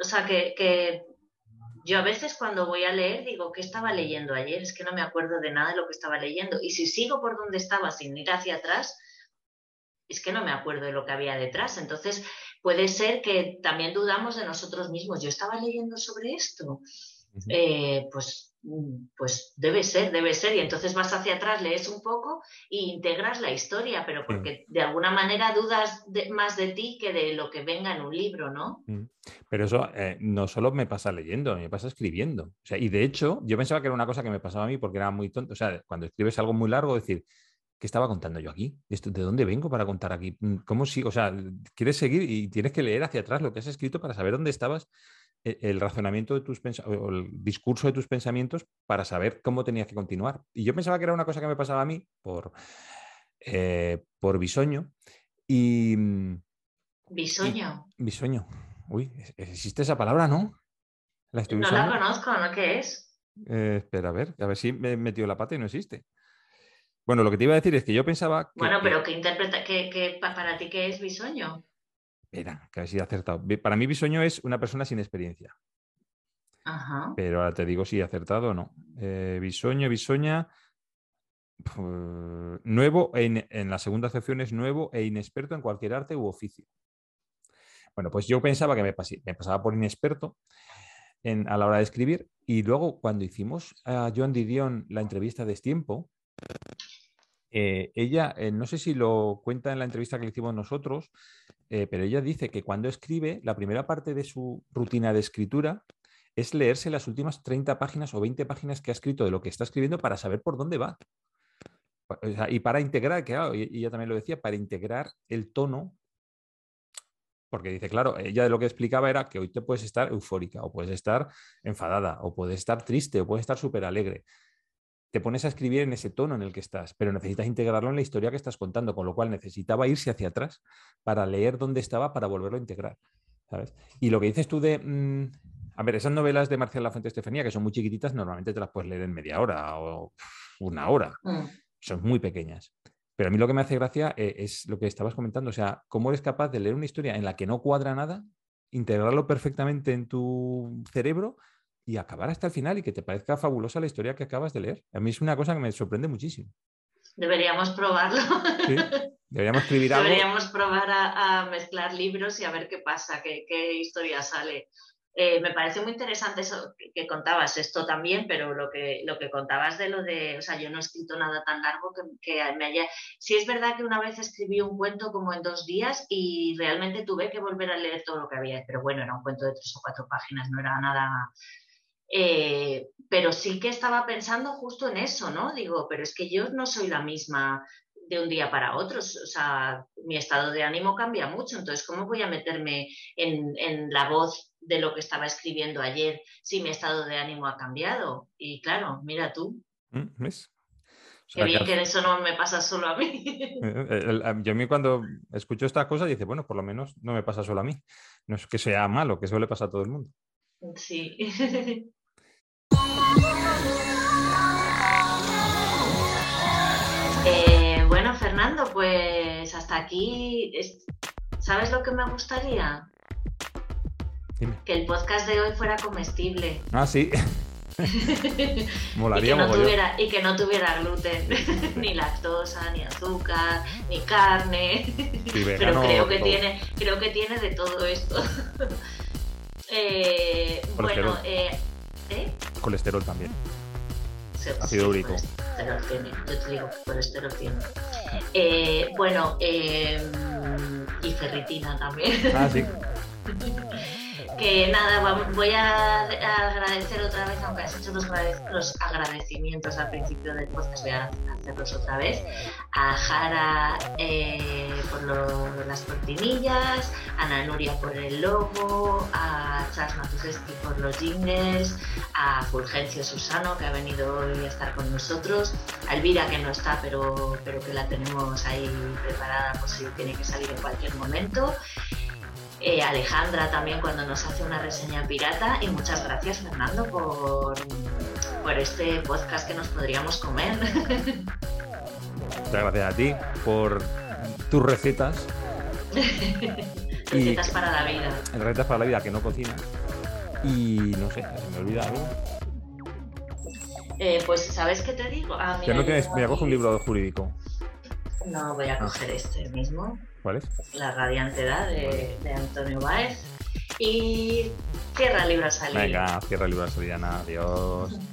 o sea, que, que yo a veces cuando voy a leer digo, ¿qué estaba leyendo ayer? Es que no me acuerdo de nada de lo que estaba leyendo. Y si sigo por donde estaba sin ir hacia atrás, es que no me acuerdo de lo que había detrás. Entonces, puede ser que también dudamos de nosotros mismos. Yo estaba leyendo sobre esto. Eh, pues, pues debe ser, debe ser. Y entonces vas hacia atrás, lees un poco e integras la historia, pero porque de alguna manera dudas más de ti que de lo que venga en un libro, ¿no? Pero eso eh, no solo me pasa leyendo, me pasa escribiendo. O sea, y de hecho, yo pensaba que era una cosa que me pasaba a mí porque era muy tonto. O sea, cuando escribes algo muy largo, decir, ¿qué estaba contando yo aquí? ¿De dónde vengo para contar aquí? Mm, ¿Cómo si, o sea, quieres seguir y tienes que leer hacia atrás lo que has escrito para saber dónde estabas, e, el razonamiento de tus o el discurso de tus pensamientos para saber cómo tenías que continuar. Y yo pensaba que era una cosa que me pasaba a mí por, eh, por bisoño y... Bisoño. bisoño. Uy, existe esa palabra, ¿no? ¿La no la conozco, ¿no? ¿Qué es? Eh, espera, a ver, a ver si me he metido la pata y no existe. Bueno, lo que te iba a decir es que yo pensaba. bueno, pero ¿qué interpreta, que, para ti qué es bisoño? Espera, que he acertado. Para mí, bisoño es una persona sin experiencia. Ajá. Pero ahora te digo si he acertado o no. Eh, bisoño, bisoña. nuevo, en, en la segunda acepción es nuevo e inexperto en cualquier arte u oficio. Bueno, pues yo pensaba que me, pasaba por inexperto a la hora de escribir y luego cuando hicimos a Joan Didion la entrevista de Tiempo, eh, ella, eh, no sé si lo cuenta en la entrevista que le hicimos nosotros, eh, pero ella dice que cuando escribe, la primera parte de su rutina de escritura es leerse las últimas 30 páginas o 20 páginas que ha escrito de lo que está escribiendo para saber por dónde va. y para integrar, que y ella también lo decía, para integrar el tono porque dice, claro, ella de lo que explicaba era que hoy te puedes estar eufórica, o puedes estar enfadada, o puedes estar triste, o puedes estar súper alegre te pones a escribir en ese tono en el que estás, pero necesitas integrarlo en la historia que estás contando, con lo cual necesitaba irse hacia atrás para leer dónde estaba para volverlo a integrar. ¿sabes? Y lo que dices tú de... Mm, a ver, esas novelas de Marcial Lafuente Estefanía, que son muy chiquititas, normalmente te las puedes leer en media hora o una hora. Mm. Son muy pequeñas. Pero a mí lo que me hace gracia eh, es lo que estabas comentando, o sea, cómo eres capaz de leer una historia en la que no cuadra nada, integrarlo perfectamente en tu cerebro y acabar hasta el final y que te parezca fabulosa la historia que acabas de leer. A mí es una cosa que me sorprende muchísimo. Deberíamos probarlo. Deberíamos escribir algo. Deberíamos probar a, mezclar libros y a ver qué pasa, qué, qué historia sale. Eh, me parece muy interesante eso que, contabas, esto también, pero lo que, lo que contabas de lo de, o sea, yo no he escrito nada tan largo que, que me haya... Sí es verdad que una vez escribí un cuento como en dos días y realmente tuve que volver a leer todo lo que había, pero bueno, era un cuento de tres o cuatro páginas, no era nada eh, pero sí que estaba pensando justo en eso, ¿no? Digo, pero es que yo no soy la misma de un día para otro, o sea, mi estado de ánimo cambia mucho, entonces, ¿cómo voy a meterme en, la voz de lo que estaba escribiendo ayer si mi estado de ánimo ha cambiado. Y claro, mira tú. Mm, ¿Ves? Qué bien que eso no me pasa solo a mí. yo a mí cuando escucho estas cosas dice, bueno, por lo menos no me pasa solo a mí. No es que sea malo, que eso le pasa a todo el mundo. Sí. Eh, bueno, Fernando, pues hasta aquí. ¿Sabes lo que me gustaría? Que el podcast de hoy fuera comestible. Ah, sí. Molaría y, que no tuviera, y que no tuviera gluten, ni lactosa, ni azúcar, ni carne. Pero creo que, tiene, creo que tiene de todo esto. eh, bueno, eh, ¿eh? colesterol también. Ácido úrico. Yo te digo que colesterol tiene. Eh, bueno, eh, y ferritina también. Ah, sí. que nada, voy a agradecer otra vez, aunque has hecho los, agradecimientos al principio del podcast, voy a hacerlos otra vez. A Jara eh, por las cortinillas, a Ana Nuria por el logo, a Charles Matuseski por los jingles, a Fulgencio Susano que ha venido hoy a estar con nosotros, a Elvira que no está pero, pero que la tenemos ahí preparada por si tiene que salir en cualquier momento. Eh, Alejandra también cuando nos hace una reseña pirata y muchas gracias Fernando por, por este podcast que nos podríamos comer. Muchas gracias a ti por tus recetas. recetas para la vida. Recetas para la vida que no cocina. Y no sé, se me olvida algo. Eh, pues, ¿sabes qué te digo? Ah, que no tienes, mira, coge un libro jurídico. No, voy a ah. coger este mismo. ¿Cuál es? La radiante edad de, Antonio Báez. Y cierra el libro a salir. Venga, cierra el libro a salir, Adiós.